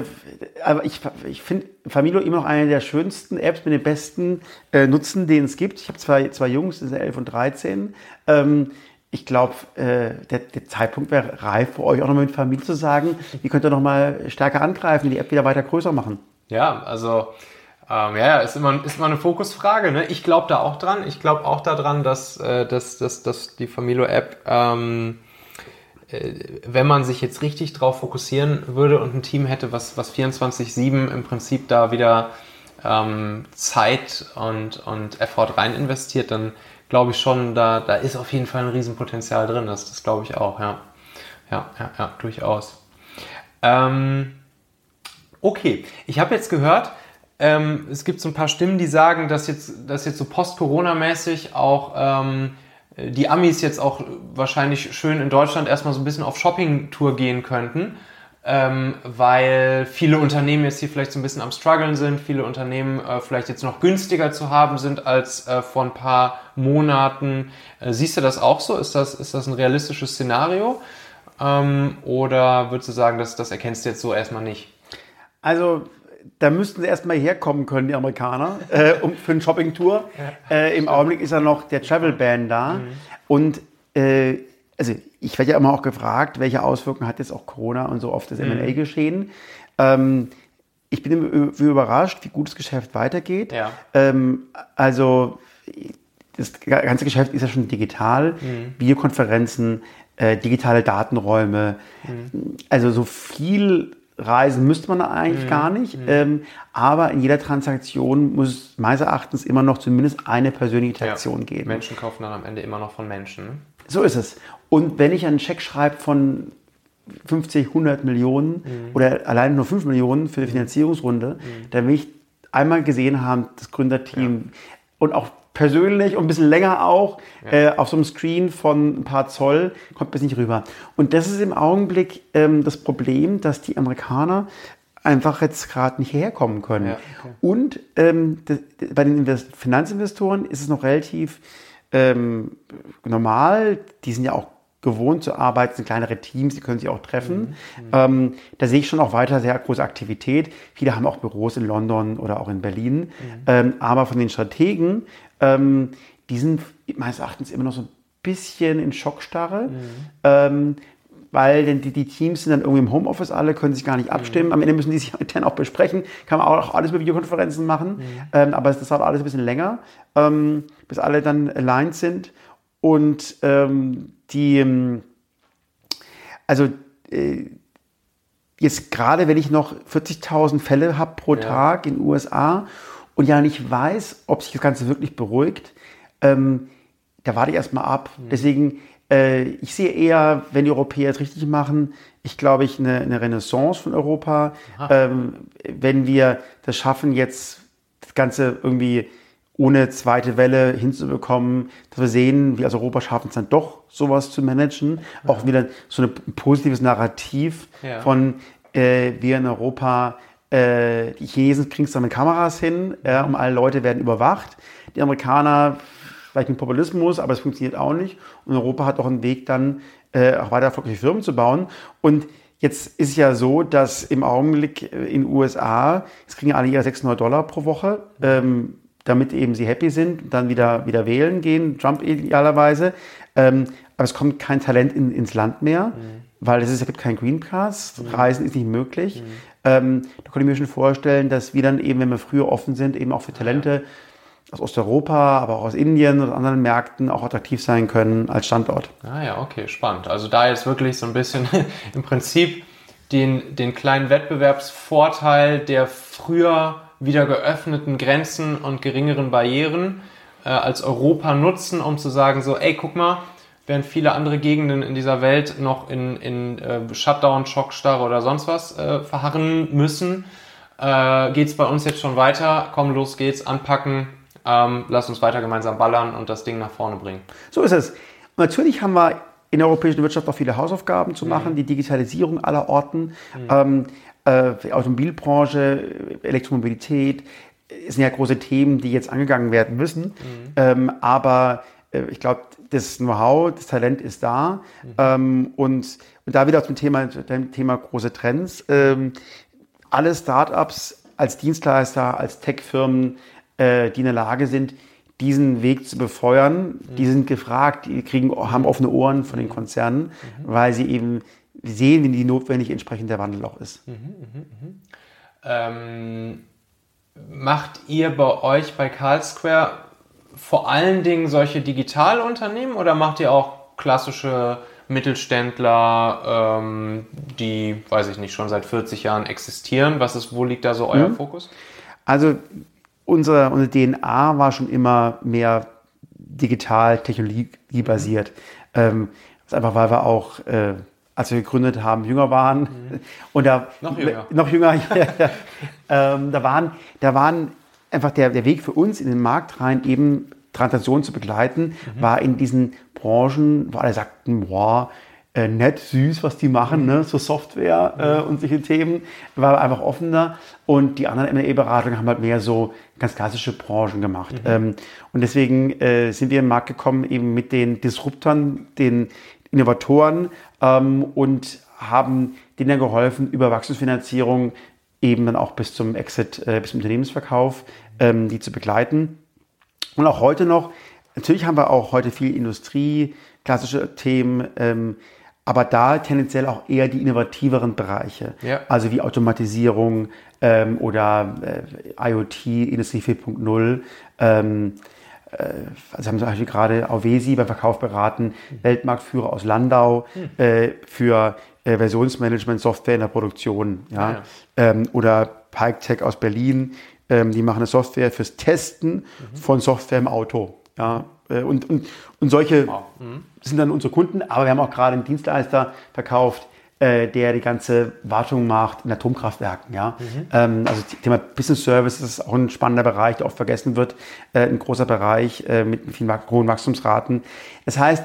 aber ich, ich finde Familo immer noch eine der schönsten Apps mit den besten äh, Nutzen, den es gibt. Ich habe zwei, zwei Jungs, die sind 11 und 13. Ähm, ich glaube, äh, der, der, Zeitpunkt wäre reif für euch auch nochmal mit Familie zu sagen, wie könnt ihr nochmal stärker angreifen, die App wieder weiter größer machen.
Ja, also ähm, ja, ist immer, ist immer eine Fokusfrage. Ne? Ich glaube da auch dran. Ich glaube auch daran, dass, äh, dass, dass, dass die Familo-App, ähm, äh, wenn man sich jetzt richtig drauf fokussieren würde und ein Team hätte, was, was 24-7 im Prinzip da wieder ähm, Zeit und, und Effort rein investiert, dann glaube ich schon, da, da ist auf jeden Fall ein Riesenpotenzial drin. Das, das glaube ich auch, ja. Ja, ja, ja, durchaus. Ähm, okay, ich habe jetzt gehört, ähm, es gibt so ein paar Stimmen, die sagen, dass jetzt, dass jetzt so post-Corona-mäßig auch ähm, die Amis jetzt auch wahrscheinlich schön in Deutschland erstmal so ein bisschen auf Shopping-Tour gehen könnten ähm, weil viele Unternehmen jetzt hier vielleicht so ein bisschen am struggeln sind, viele Unternehmen äh, vielleicht jetzt noch günstiger zu haben sind als äh, vor ein paar Monaten. Äh, siehst du das auch so? Ist das, ist das ein realistisches Szenario? Ähm, oder würdest du sagen, dass, das erkennst du jetzt so erstmal nicht?
Also da müssten sie erstmal herkommen können, die Amerikaner, äh, um, für eine Shopping-Tour. Ja, äh, Im Augenblick ist ja noch der Travel Ban da. Mhm. Und äh, also ich werde ja immer auch gefragt, welche Auswirkungen hat jetzt auch Corona und so auf das mhm. M&A-Geschehen. Ähm, ich bin überrascht, wie gut das Geschäft weitergeht. Ja. Ähm, also das ganze Geschäft ist ja schon digital, mhm. Videokonferenzen, äh, digitale Datenräume. Mhm. Also so viel reisen müsste man eigentlich mhm. gar nicht. Mhm. Ähm, aber in jeder Transaktion muss es meines Erachtens immer noch zumindest eine persönliche Interaktion ja. geben.
Menschen kaufen dann am Ende immer noch von Menschen. Ne?
So ist es. Und wenn ich einen Check schreibe von 50, 100 Millionen mhm. oder allein nur 5 Millionen für die Finanzierungsrunde, mhm. dann will ich einmal gesehen haben, das Gründerteam ja. und auch persönlich und ein bisschen länger auch ja. äh, auf so einem Screen von ein paar Zoll kommt bis nicht rüber. Und das ist im Augenblick ähm, das Problem, dass die Amerikaner einfach jetzt gerade nicht herkommen können. Ja, okay. Und ähm, das, bei den Invest Finanzinvestoren ist es noch relativ ähm, normal. Die sind ja auch gewohnt zu arbeiten, sind kleinere Teams, die können sich auch treffen. Mhm. Ähm, da sehe ich schon auch weiter sehr große Aktivität. Viele haben auch Büros in London oder auch in Berlin. Mhm. Ähm, aber von den Strategen, ähm, die sind meines Erachtens immer noch so ein bisschen in Schockstarre. Mhm. Ähm, weil denn die, die, Teams sind dann irgendwie im Homeoffice alle, können sich gar nicht abstimmen. Mhm. Am Ende müssen die sich intern auch besprechen. Kann man auch alles mit Videokonferenzen machen. Mhm. Ähm, aber das dauert alles ein bisschen länger, ähm, bis alle dann aligned sind. Und ähm, die, ähm, also äh, jetzt gerade, wenn ich noch 40.000 Fälle habe pro ja. Tag in den USA und ja nicht weiß, ob sich das Ganze wirklich beruhigt, ähm, da warte ich erstmal ab. Mhm. Deswegen, äh, ich sehe eher, wenn die Europäer es richtig machen, ich glaube, ich eine, eine Renaissance von Europa. Ähm, wenn wir das schaffen, jetzt das Ganze irgendwie ohne zweite Welle hinzubekommen, dass wir sehen, wir als Europa schaffen es dann doch, sowas zu managen. Auch wieder so ein positives Narrativ ja. von äh, wir in Europa, äh, die Chinesen kriegen es dann mit Kameras hin, äh, und alle Leute werden überwacht. Die Amerikaner vielleicht mit Populismus, aber es funktioniert auch nicht. Und Europa hat auch einen Weg dann, äh, auch weiter erfolgreiche Firmen zu bauen. Und Jetzt ist es ja so, dass im Augenblick in den USA, es kriegen alle ihre 600 Dollar pro Woche. Ähm, damit eben sie happy sind, dann wieder, wieder wählen gehen, Trump idealerweise. Ähm, aber es kommt kein Talent in, ins Land mehr, mhm. Weil es, ist, es gibt kein Green Pass, mhm. Reisen ist nicht möglich. Mhm. Ähm, da konnte ich mir schon vorstellen, dass wir dann eben, wenn wir früher offen sind, eben auch für Talente aus Osteuropa, aber auch aus Indien und anderen Märkten auch attraktiv sein können als Standort.
Ah ja, okay, spannend. Also da jetzt wirklich so ein bisschen im Prinzip den, den kleinen Wettbewerbsvorteil, der früher wieder geöffneten Grenzen und geringeren Barrieren äh, als Europa nutzen, um zu sagen, so, ey, guck mal, während viele andere Gegenden in dieser Welt noch in, in äh, Shutdown, Schockstarre oder sonst was äh, verharren müssen, äh, geht es bei uns jetzt schon weiter. Komm, los geht's, anpacken, ähm, lass uns weiter gemeinsam ballern und das Ding nach vorne bringen.
So ist es. Und natürlich haben wir in der europäischen Wirtschaft auch viele Hausaufgaben zu machen, mhm. die Digitalisierung aller Orten. Mhm. Ähm, äh, Automobilbranche, Elektromobilität, sind ja große Themen, die jetzt angegangen werden müssen. Mhm. Ähm, aber ich glaube, das Know-how, das Talent ist da. Mhm. Ähm, und, und da wieder zum Thema, dem Thema große Trends. Ähm, alle Startups als Dienstleister, als Tech-Firmen, äh, die in der Lage sind, diesen Weg zu befeuern, mhm. die sind gefragt, die kriegen, haben offene Ohren von den Konzernen, mhm. weil sie eben sehen, wie notwendig entsprechend der Wandel auch ist. Mhm, mh, mh.
Ähm, macht ihr bei euch bei Carl Square vor allen Dingen solche Digitalunternehmen oder macht ihr auch klassische Mittelständler, ähm, die, weiß ich nicht, schon seit 40 Jahren existieren? Was ist, wo liegt da so euer mhm. Fokus?
Also unsere, unsere DNA war schon immer mehr digital, technologiebasiert. Mhm. Ähm, einfach weil wir auch äh, als wir gegründet haben, jünger waren. Mhm. Und da, noch jünger. Noch jünger. Ähm, da, waren, da waren einfach der, der Weg für uns in den Markt rein, eben Transaktionen zu begleiten, mhm. war in diesen Branchen, wo alle sagten, boah, äh, nett, süß, was die machen, mhm. ne? so Software äh, und solche Themen, war einfach offener. Und die anderen M&A-Beratungen haben halt mehr so ganz klassische Branchen gemacht. Mhm. Ähm, und deswegen äh, sind wir in den Markt gekommen, eben mit den Disruptern, den Innovatoren ähm, und haben denen geholfen, über Wachstumsfinanzierung eben dann auch bis zum Exit, äh, bis zum Unternehmensverkauf, ähm, die zu begleiten. Und auch heute noch, natürlich haben wir auch heute viel Industrie, klassische Themen, ähm, aber da tendenziell auch eher die innovativeren Bereiche, ja. also wie Automatisierung ähm, oder äh, IoT, Industrie 4.0. Ähm, äh, also haben zum Beispiel gerade Auvesi beim Verkauf beraten, mhm. Weltmarktführer aus Landau mhm. äh, für äh, Versionsmanagement-Software in der Produktion. Ja? ja. Ähm, oder PikeTech aus Berlin, ähm, die machen eine Software fürs Testen mhm. von Software im Auto. Ja? äh, und, und, und solche wow. mhm. sind dann unsere Kunden, aber wir haben auch gerade einen Dienstleister verkauft, äh, der die ganze Wartung macht in Atomkraftwerken. Ja? Mhm. Ähm, also Thema Business Services ist auch ein spannender Bereich, der oft vergessen wird, äh, ein großer Bereich äh, mit vielen hohen Wachstumsraten. Das heißt,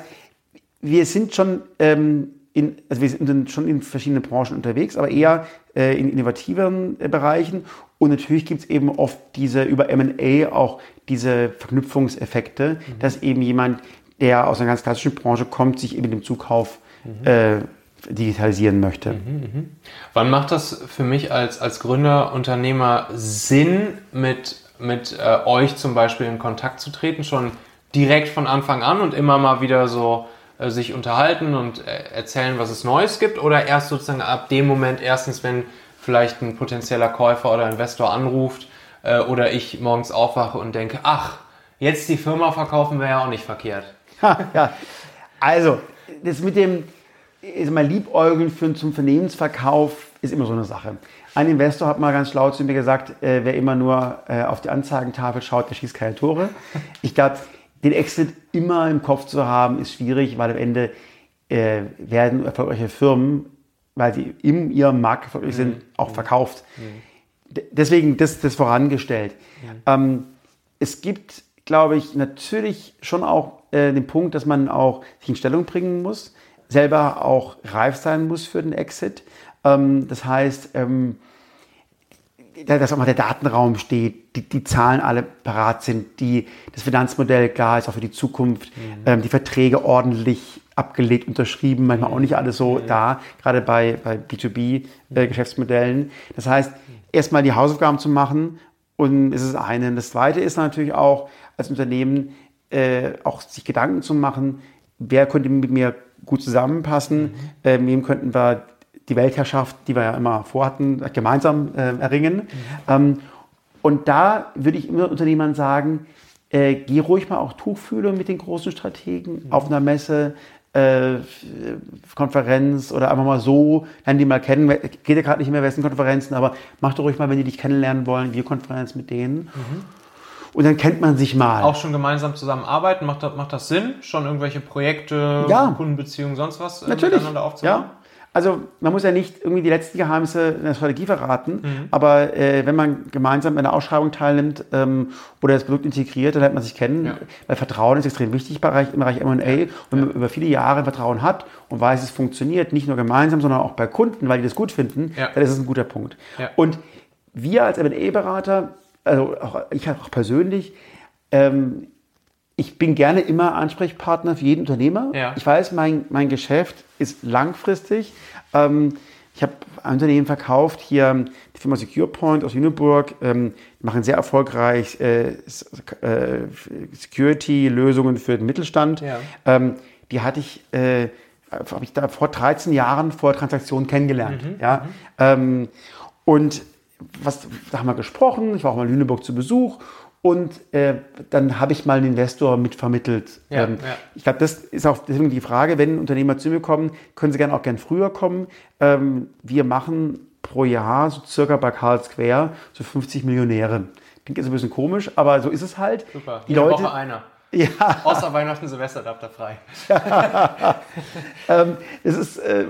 wir sind schon ähm, in, also wir sind schon in verschiedenen Branchen unterwegs, aber eher äh, in innovativeren äh, Bereichen. Und natürlich gibt es eben oft diese über M&A auch diese Verknüpfungseffekte, mhm. dass eben jemand, der aus einer ganz klassischen Branche kommt, sich eben dem Zukauf mhm. äh, digitalisieren möchte. Mhm,
mh. Wann macht das für mich als, als Gründer, Unternehmer Sinn, mit, mit äh, euch zum Beispiel in Kontakt zu treten? Schon direkt von Anfang an und immer mal wieder so sich unterhalten und äh, erzählen, was es Neues gibt? Oder erst sozusagen ab dem Moment, erstens, wenn vielleicht ein potenzieller Käufer oder Investor anruft äh, oder ich morgens aufwache und denke, ach, jetzt die Firma verkaufen wäre ja auch nicht verkehrt.
ja, also das mit dem ist mal Liebäugeln für, zum Vernehmensverkauf ist immer so eine Sache. Ein Investor hat mal ganz schlau zu mir gesagt, äh, wer immer nur äh, auf die Anzeigentafel schaut, der schießt keine Tore. Ich glaube, den Exit immer im Kopf zu haben, ist schwierig, weil am Ende äh, werden erfolgreiche Firmen, weil sie in ihrem Markt erfolgreich sind, mhm. auch verkauft. Mhm. Deswegen das, das vorangestellt. Mhm. Ähm, es gibt, glaube ich, natürlich schon auch äh, den Punkt, dass man auch sich in Stellung bringen muss selber auch reif sein muss für den Exit. Ähm, das heißt, ähm, dass auch mal der Datenraum steht, die, die Zahlen alle parat sind, die, das Finanzmodell klar ist, auch für die Zukunft, mhm. ähm, die Verträge ordentlich abgelegt, unterschrieben, manchmal auch nicht alles so mhm. da, gerade bei, bei B2B-Geschäftsmodellen. Äh, das heißt, erstmal die Hausaufgaben zu machen und ist es eine. Das zweite ist natürlich auch, als Unternehmen äh, auch sich Gedanken zu machen, wer könnte mit mir gut zusammenpassen. Mhm. Ähm, wem könnten wir die Weltherrschaft, die wir ja immer vorhatten, gemeinsam äh, erringen. Mhm. Ähm, und da würde ich immer Unternehmern sagen, äh, geh ruhig mal auch Tuchfühlung mit den großen Strategen mhm. auf einer Messe, äh, Konferenz oder einfach mal so, lernen die mal kennen. Geht ja gerade nicht mehr, wer sind Konferenzen, aber mach doch ruhig mal, wenn die dich kennenlernen wollen, wir Konferenz mit denen. Mhm und dann kennt man sich mal.
Auch schon gemeinsam zusammenarbeiten, macht das, macht das Sinn? Schon irgendwelche Projekte,
ja.
Kundenbeziehungen, sonst was
äh, Natürlich. miteinander aufzubauen? Ja. Also man muss ja nicht irgendwie die letzten Geheimnisse in der Strategie verraten, mhm. aber äh, wenn man gemeinsam an einer Ausschreibung teilnimmt ähm, oder das Produkt integriert, dann lernt man sich kennen, ja. weil Vertrauen ist extrem wichtig im Bereich, im Bereich M&A. Und wenn man über viele Jahre Vertrauen hat und weiß, es funktioniert, nicht nur gemeinsam, sondern auch bei Kunden, weil die das gut finden, ja. dann ist es ein guter Punkt. Und wir als M&A-Berater also auch, ich auch persönlich, ähm, ich bin gerne immer Ansprechpartner für jeden Unternehmer. Ja. Ich weiß, mein, mein Geschäft ist langfristig. Ähm, ich habe ein Unternehmen verkauft, hier die Firma SecurePoint aus Lüneburg, ähm, machen sehr erfolgreich äh, äh, Security-Lösungen für den Mittelstand. Ja. Ähm, die hatte ich, äh, habe ich da vor 13 Jahren vor Transaktionen kennengelernt. Mhm. Ja? Mhm. Ähm, und was, da haben wir gesprochen, ich war auch mal in Lüneburg zu Besuch und äh, dann habe ich mal einen Investor mitvermittelt. Ja, ähm, ja. Ich glaube, das ist auch deswegen die Frage, wenn Unternehmer zu mir kommen, können sie gerne auch gern früher kommen. Ähm, wir machen pro Jahr so circa bei Karl Square so 50 Millionäre. Klingt jetzt ein bisschen komisch, aber so ist es halt.
Super. Die Jede Leute, Woche einer. Ja. Außer Weihnachten, Silvester da frei. Ja.
ähm, es, ist, äh,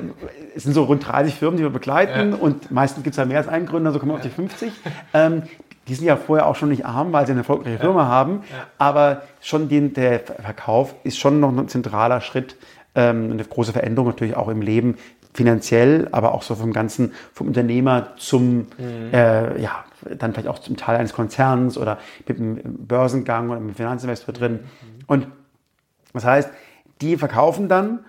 es sind so rund 30 Firmen, die wir begleiten ja. und meistens gibt es ja mehr als einen Gründer, so kommen wir auf die 50. Ähm, die sind ja vorher auch schon nicht arm, weil sie eine erfolgreiche Firma haben, aber schon den, der Verkauf ist schon noch ein zentraler Schritt, ähm, eine große Veränderung natürlich auch im Leben, finanziell, aber auch so vom ganzen, vom Unternehmer zum, mhm. äh, ja, dann vielleicht auch zum Teil eines Konzerns oder mit einem Börsengang oder mit einem Finanzinvestor drin. Mhm. Und das heißt, die verkaufen dann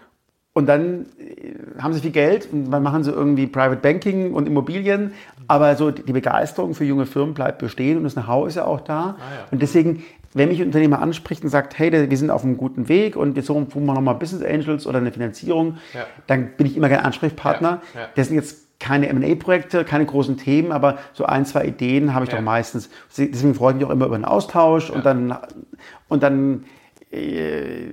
und dann äh, haben sie viel Geld und dann machen sie irgendwie Private Banking und Immobilien. Aber so die Begeisterung für junge Firmen bleibt bestehen und das Know-how ist ja auch da. Ah, ja. Und deswegen, wenn mich ein Unternehmer anspricht und sagt, hey, wir sind auf einem guten Weg und jetzt suchen wir nochmal Business Angels oder eine Finanzierung, ja. dann bin ich immer gerne Ansprechpartner. Ja. Das sind jetzt keine M&A-Projekte, keine großen Themen, aber so ein, zwei Ideen habe ich doch meistens. Deswegen freue ich mich auch immer über einen Austausch und dann, und dann äh,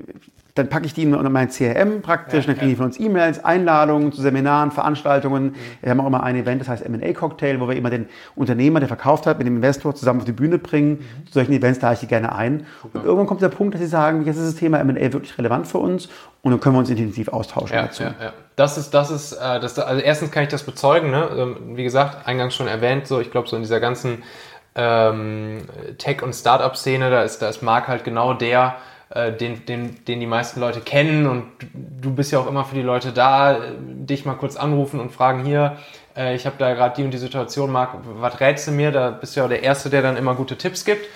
dann packe ich die in mein CRM praktisch, ja, dann kriegen die von uns E-Mails, Einladungen zu Seminaren, Veranstaltungen. Mhm. Wir haben auch immer ein Event, das heißt M&A Cocktail, wo wir immer den Unternehmer, der verkauft hat, mit dem Investor zusammen auf die Bühne bringen. Mhm. Zu solchen Events lade ich die gerne ein. Super. Und irgendwann kommt der Punkt, dass sie sagen, jetzt ist das Thema M&A wirklich relevant für uns und dann können wir uns intensiv austauschen
ja,
dazu.
Ja, ja. Das ist, das ist, äh, das, also erstens kann ich das bezeugen, ne? Ähm, wie gesagt, eingangs schon erwähnt, so ich glaube so in dieser ganzen ähm, Tech- und Startup-Szene, da ist, da ist Marc halt genau der, äh, den, den, den die meisten Leute kennen und du bist ja auch immer für die Leute da, dich mal kurz anrufen und fragen, hier, äh, ich habe da gerade die und die Situation, Marc, was rätst du mir? Da bist du ja der Erste, der dann immer gute Tipps gibt.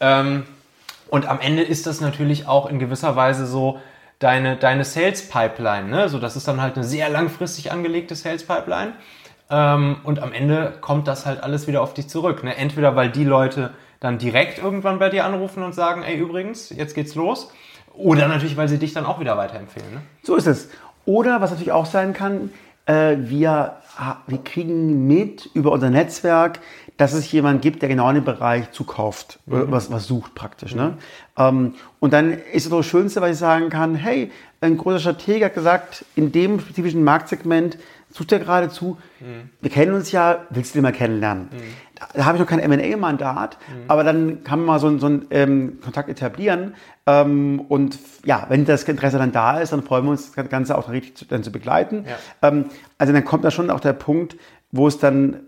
Ähm, und am Ende ist das natürlich auch in gewisser Weise so deine, deine Sales Pipeline. Ne? So, das ist dann halt eine sehr langfristig angelegte Sales Pipeline. Ähm, und am Ende kommt das halt alles wieder auf dich zurück. Ne? Entweder weil die Leute dann direkt irgendwann bei dir anrufen und sagen, ey übrigens, jetzt geht's los. Oder natürlich, weil sie dich dann auch wieder weiterempfehlen. Ne?
So ist es. Oder was natürlich auch sein kann, äh, wir, wir kriegen mit über unser Netzwerk, dass es jemanden gibt, der genau in dem Bereich zukauft, mhm. was, was sucht praktisch. Mhm. Ne? Ähm, und dann ist es das Schönste, was ich sagen kann, hey, ein großer Stratege hat gesagt, in dem spezifischen Marktsegment sucht er geradezu, mhm. wir kennen uns ja, willst du den mal kennenlernen? Mhm. Da, habe ich noch kein M&A-Mandat, mhm. aber dann kann man mal so, so einen ähm, Kontakt etablieren ähm, und ja, wenn das Interesse dann da ist, dann freuen wir uns, das Ganze auch richtig zu, dann zu begleiten. Ja. Ähm, also dann kommt da schon auch der Punkt, wo es dann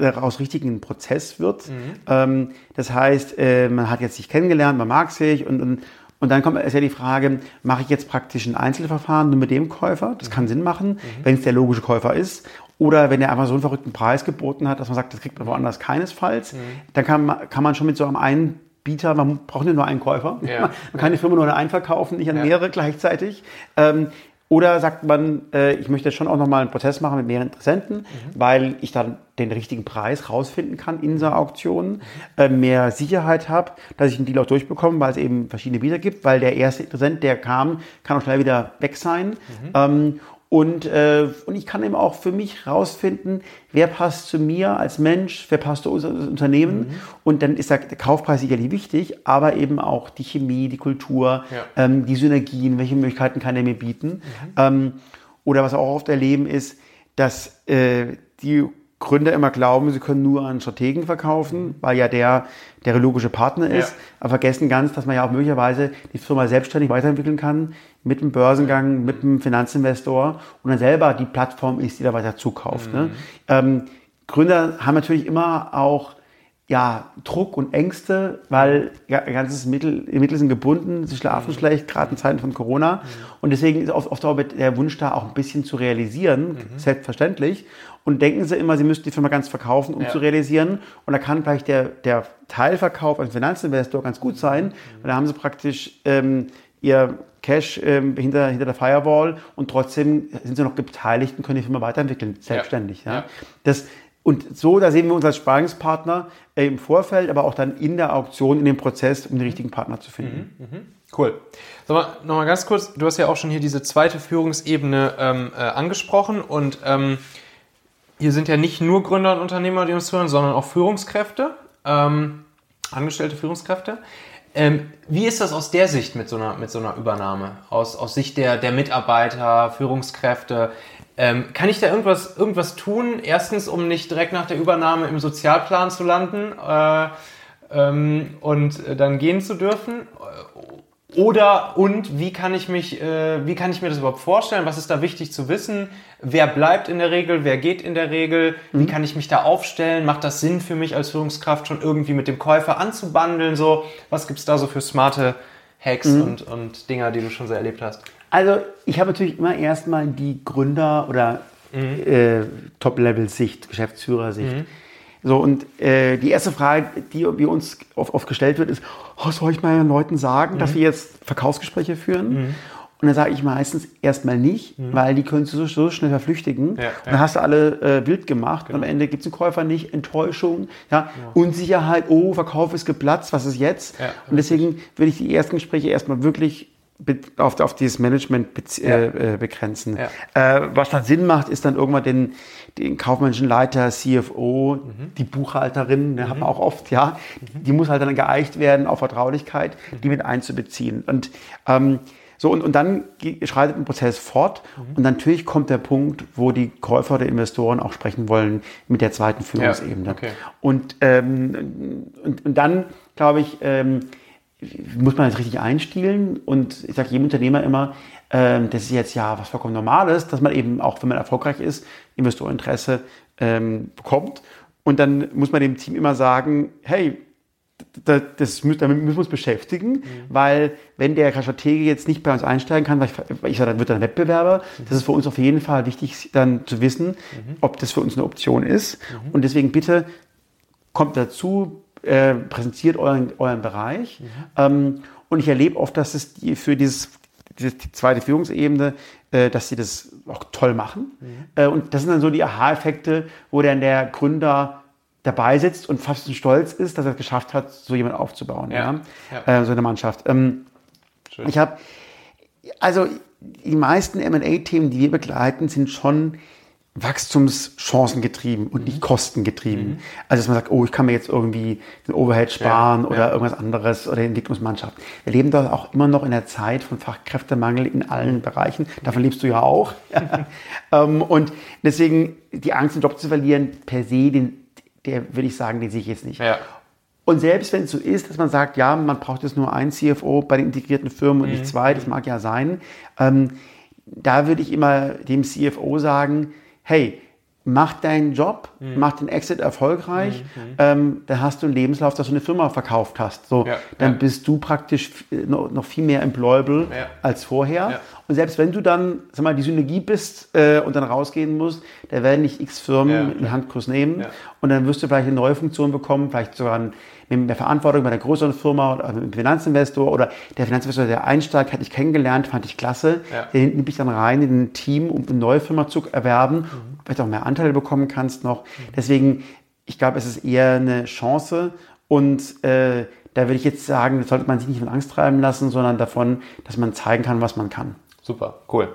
daraus richtig ein Prozess wird. Mhm. Ähm, das heißt, äh, man hat jetzt sich kennengelernt, man mag sich und, und und dann kommt ist ja die Frage, mache ich jetzt praktisch ein Einzelverfahren nur mit dem Käufer? Das kann Sinn machen, mhm. wenn es der logische Käufer ist. Oder wenn er einfach so einen verrückten Preis geboten hat, dass man sagt, das kriegt man woanders keinesfalls. Mhm. Dann kann man, kann man schon mit so einem einen Bieter, man braucht nicht nur einen Käufer. Ja. Man kann die Firma nur an einen verkaufen, nicht an ja. mehrere gleichzeitig. Ähm, oder sagt man, äh, ich möchte schon auch nochmal einen Prozess machen mit mehreren Interessenten, mhm. weil ich dann den richtigen Preis rausfinden kann in dieser Auktion, äh, mehr Sicherheit habe, dass ich einen Deal auch durchbekomme, weil es eben verschiedene Bieter gibt, weil der erste Interessent, der kam, kann auch schnell wieder weg sein. Mhm. Ähm, und, äh, und ich kann eben auch für mich rausfinden, wer passt zu mir als Mensch, wer passt zu unserem Unternehmen. Mhm. Und dann ist der, der, Kaufpreis sicherlich wichtig, aber eben auch die Chemie, die Kultur, ja. ähm, die Synergien, welche Möglichkeiten kann er mir bieten. Mhm. Ähm, oder was wir auch oft erleben ist, dass äh, die Gründer immer glauben, sie können nur an Strategen verkaufen, mhm. weil ja der der logische Partner ist, ja. aber vergessen ganz, dass man ja auch möglicherweise die Firma selbstständig weiterentwickeln kann, mit dem Börsengang, mit dem Finanzinvestor und dann selber die Plattform ist, die da weiter zukauft. Ne? Mhm. Ne? Ähm, Gründer haben natürlich immer auch ja, Druck und Ängste, weil ja, ganzes Mittel, die Mittel sind gebunden, sie schlafen mhm. schlecht, gerade in Zeiten von Corona. Mhm. Und deswegen ist oft, oft auch der Wunsch da, auch ein bisschen zu realisieren, mhm. selbstverständlich. Und denken sie immer, sie müssten die Firma ganz verkaufen, um ja. zu realisieren. Und da kann vielleicht der, der Teilverkauf als Finanzinvestor ganz gut sein, mhm. weil da haben sie praktisch ähm, ihr Cash ähm, hinter, hinter der Firewall und trotzdem sind sie noch beteiligt und können die Firma weiterentwickeln, selbstständig. Ja. ja. Das, und so, da sehen wir uns als Sparingspartner äh, im Vorfeld, aber auch dann in der Auktion, in dem Prozess, um den richtigen Partner zu finden.
Mhm, mh. Cool. Sag mal, nochmal ganz kurz, du hast ja auch schon hier diese zweite Führungsebene ähm, äh, angesprochen und ähm, hier sind ja nicht nur Gründer und Unternehmer, die uns hören, sondern auch Führungskräfte, ähm, angestellte Führungskräfte. Ähm, wie ist das aus der Sicht mit so einer, mit so einer Übernahme? Aus, aus Sicht der, der Mitarbeiter, Führungskräfte? Ähm, kann ich da irgendwas, irgendwas tun? Erstens, um nicht direkt nach der Übernahme im Sozialplan zu landen äh, ähm, und dann gehen zu dürfen? Oder und wie kann ich mich, äh, wie kann ich mir das überhaupt vorstellen? Was ist da wichtig zu wissen? Wer bleibt in der Regel? Wer geht in der Regel? Mhm. Wie kann ich mich da aufstellen? Macht das Sinn für mich als Führungskraft schon irgendwie mit dem Käufer anzubandeln? So, was gibt's da so für smarte Hacks mhm. und, und Dinger, die du schon so erlebt hast?
Also ich habe natürlich immer erstmal die Gründer oder mhm. äh, Top-Level-Sicht, Geschäftsführersicht. Mhm. So, und äh, die erste Frage, die, die uns oft, oft gestellt wird, ist, oh, soll ich meinen Leuten sagen, mhm. dass wir jetzt Verkaufsgespräche führen? Mhm. Und dann sage ich meistens erstmal nicht, mhm. weil die können so, so schnell verflüchtigen. Ja, ja. Dann hast du alle äh, wild gemacht. Genau. Und am Ende gibt es einen Käufer nicht, Enttäuschung, ja, Unsicherheit, oh, Verkauf ist geplatzt, was ist jetzt? und deswegen würde ich die ersten Gespräche erstmal wirklich auf, auf dieses Management be ja. äh, begrenzen. Ja. Äh, was dann Sinn macht, ist dann irgendwann den, den kaufmännischen Leiter, CFO, mhm. die Buchhalterin, ne, mhm. hat man auch oft, ja, mhm. die muss halt dann geeicht werden auf Vertraulichkeit, die mit einzubeziehen. Und ähm, so, und, und dann schreitet ein Prozess fort mhm. und natürlich kommt der Punkt, wo die Käufer oder Investoren auch sprechen wollen mit der zweiten Führungsebene. Ja, okay. und, ähm, und, und dann, glaube ich, ähm, muss man das richtig einstielen. Und ich sage jedem Unternehmer immer, ähm, das ist jetzt ja was vollkommen Normales, dass man eben auch, wenn man erfolgreich ist, Investoreninteresse ähm, bekommt. Und dann muss man dem Team immer sagen, hey, das, das, damit müssen wir uns beschäftigen, mhm. weil wenn der Stratege jetzt nicht bei uns einsteigen kann, weil ich, weil ich sage, dann wird er ein Wettbewerber. Mhm. Das ist für uns auf jeden Fall wichtig, dann zu wissen, mhm. ob das für uns eine Option ist. Mhm. Und deswegen bitte kommt dazu, äh, präsentiert euren, euren Bereich. Mhm. Ähm, und ich erlebe oft, dass es die, für dieses, diese die zweite Führungsebene, äh, dass sie das auch toll machen. Mhm. Äh, und das sind dann so die Aha-Effekte, wo dann der Gründer dabei sitzt und fast stolz ist, dass er es geschafft hat, so jemand aufzubauen, ja. ja. Äh, so eine Mannschaft. Ähm, ich habe, also die meisten M&A-Themen, die wir begleiten, sind schon Wachstumschancen getrieben und nicht mhm. Kosten getrieben. Mhm. Also dass man sagt, oh, ich kann mir jetzt irgendwie den Overhead sparen ja, oder ja. irgendwas anderes oder Entwicklungsmannschaft. Wir leben da auch immer noch in der Zeit von Fachkräftemangel in allen Bereichen. Davon lebst du ja auch. ähm, und deswegen die Angst, den Job zu verlieren, per se, den, der würde ich sagen, den sehe ich jetzt nicht. Ja. Und selbst wenn es so ist, dass man sagt, ja, man braucht jetzt nur ein CFO bei den integrierten Firmen und mhm. nicht zwei, das mag ja sein, ähm, da würde ich immer dem CFO sagen, hey, mach deinen Job, mhm. mach den Exit erfolgreich, mhm. mhm. ähm, dann hast du einen Lebenslauf, dass du eine Firma verkauft hast. So, ja, dann ja. bist du praktisch noch, noch viel mehr employable ja. als vorher. Und selbst wenn du dann, sag mal, die Synergie bist äh, und dann rausgehen musst, da werden nicht x Firmen ja, einen Handkurs nehmen und dann wirst du vielleicht eine neue Funktion bekommen, vielleicht sogar ein mit mehr Verantwortung bei einer größeren Firma oder mit einem Finanzinvestor oder der Finanzinvestor, der einsteigt, hatte ich kennengelernt, fand ich klasse. Den nimmt dich dann rein in ein Team, um eine neue Firma zu erwerben, mhm. Vielleicht auch mehr Anteile bekommen kannst noch. Deswegen, ich glaube, es ist eher eine Chance und äh, da würde ich jetzt sagen, das sollte man sich nicht von Angst treiben lassen, sondern davon, dass man zeigen kann, was man kann.
Super, cool.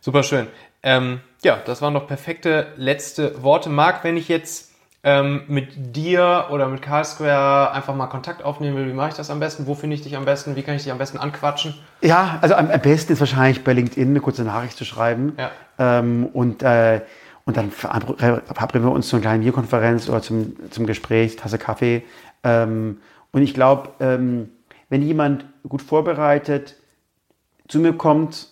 Super schön. Ähm, ja, das waren doch perfekte letzte Worte. Marc, wenn ich jetzt ähm, mit dir oder mit Carl Square einfach mal Kontakt aufnehmen will, wie mache ich das am besten? Wo finde ich dich am besten? Wie kann ich dich am besten anquatschen?
Ja, also am, am besten ist wahrscheinlich bei LinkedIn eine kurze Nachricht zu schreiben. Ja. Ähm, und, äh, und dann verabreden wir uns zu einer kleinen Bierkonferenz oder zum, zum Gespräch, Tasse Kaffee. Ähm, und ich glaube, ähm, wenn jemand gut vorbereitet zu mir kommt,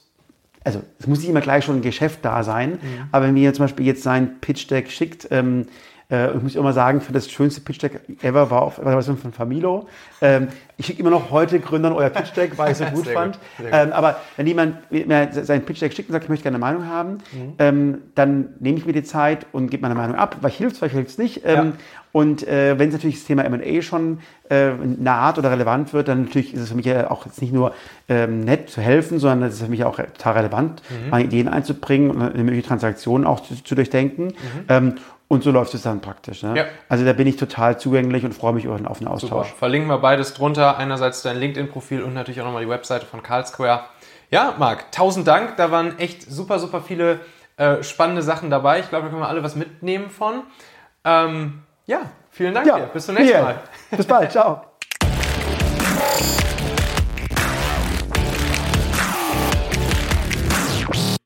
also es muss nicht immer gleich schon ein Geschäft da sein, mhm. aber wenn mir zum Beispiel jetzt sein Pitch Deck schickt, ähm, äh, ich muss immer sagen, für das schönste Pitch Deck ever war auf, war von Familo. Ähm, ich schicke immer noch heute Gründern euer Pitch Deck, weil ich es so gut fand. Gut, gut. Ähm, aber wenn jemand mir sein Pitch Deck schickt und sagt, ich möchte gerne eine Meinung haben, mhm. ähm, dann nehme ich mir die Zeit und gebe meine Meinung ab. Vielleicht hilft es, vielleicht hilft es nicht. Ähm, ja. Und äh, wenn es natürlich das Thema M&A schon äh, naht oder relevant wird, dann natürlich ist es für mich ja auch jetzt nicht nur ähm, nett zu helfen, sondern es ist für mich auch total relevant, mhm. meine Ideen einzubringen und eine mögliche Transaktion auch zu, zu durchdenken. Mhm. Ähm, und so läuft es dann praktisch. Ne? Ja. Also da bin ich total zugänglich und freue mich auf einen Austausch.
Super. Verlinken wir beides drunter. Einerseits dein LinkedIn-Profil und natürlich auch nochmal die Webseite von Carl Square. Ja, Marc, tausend Dank. Da waren echt super, super viele äh, spannende Sachen dabei. Ich glaube, da können wir alle was mitnehmen von. Ähm, ja, vielen Dank ja, dir. Bis zum nächsten Mal.
Bis bald. Ciao.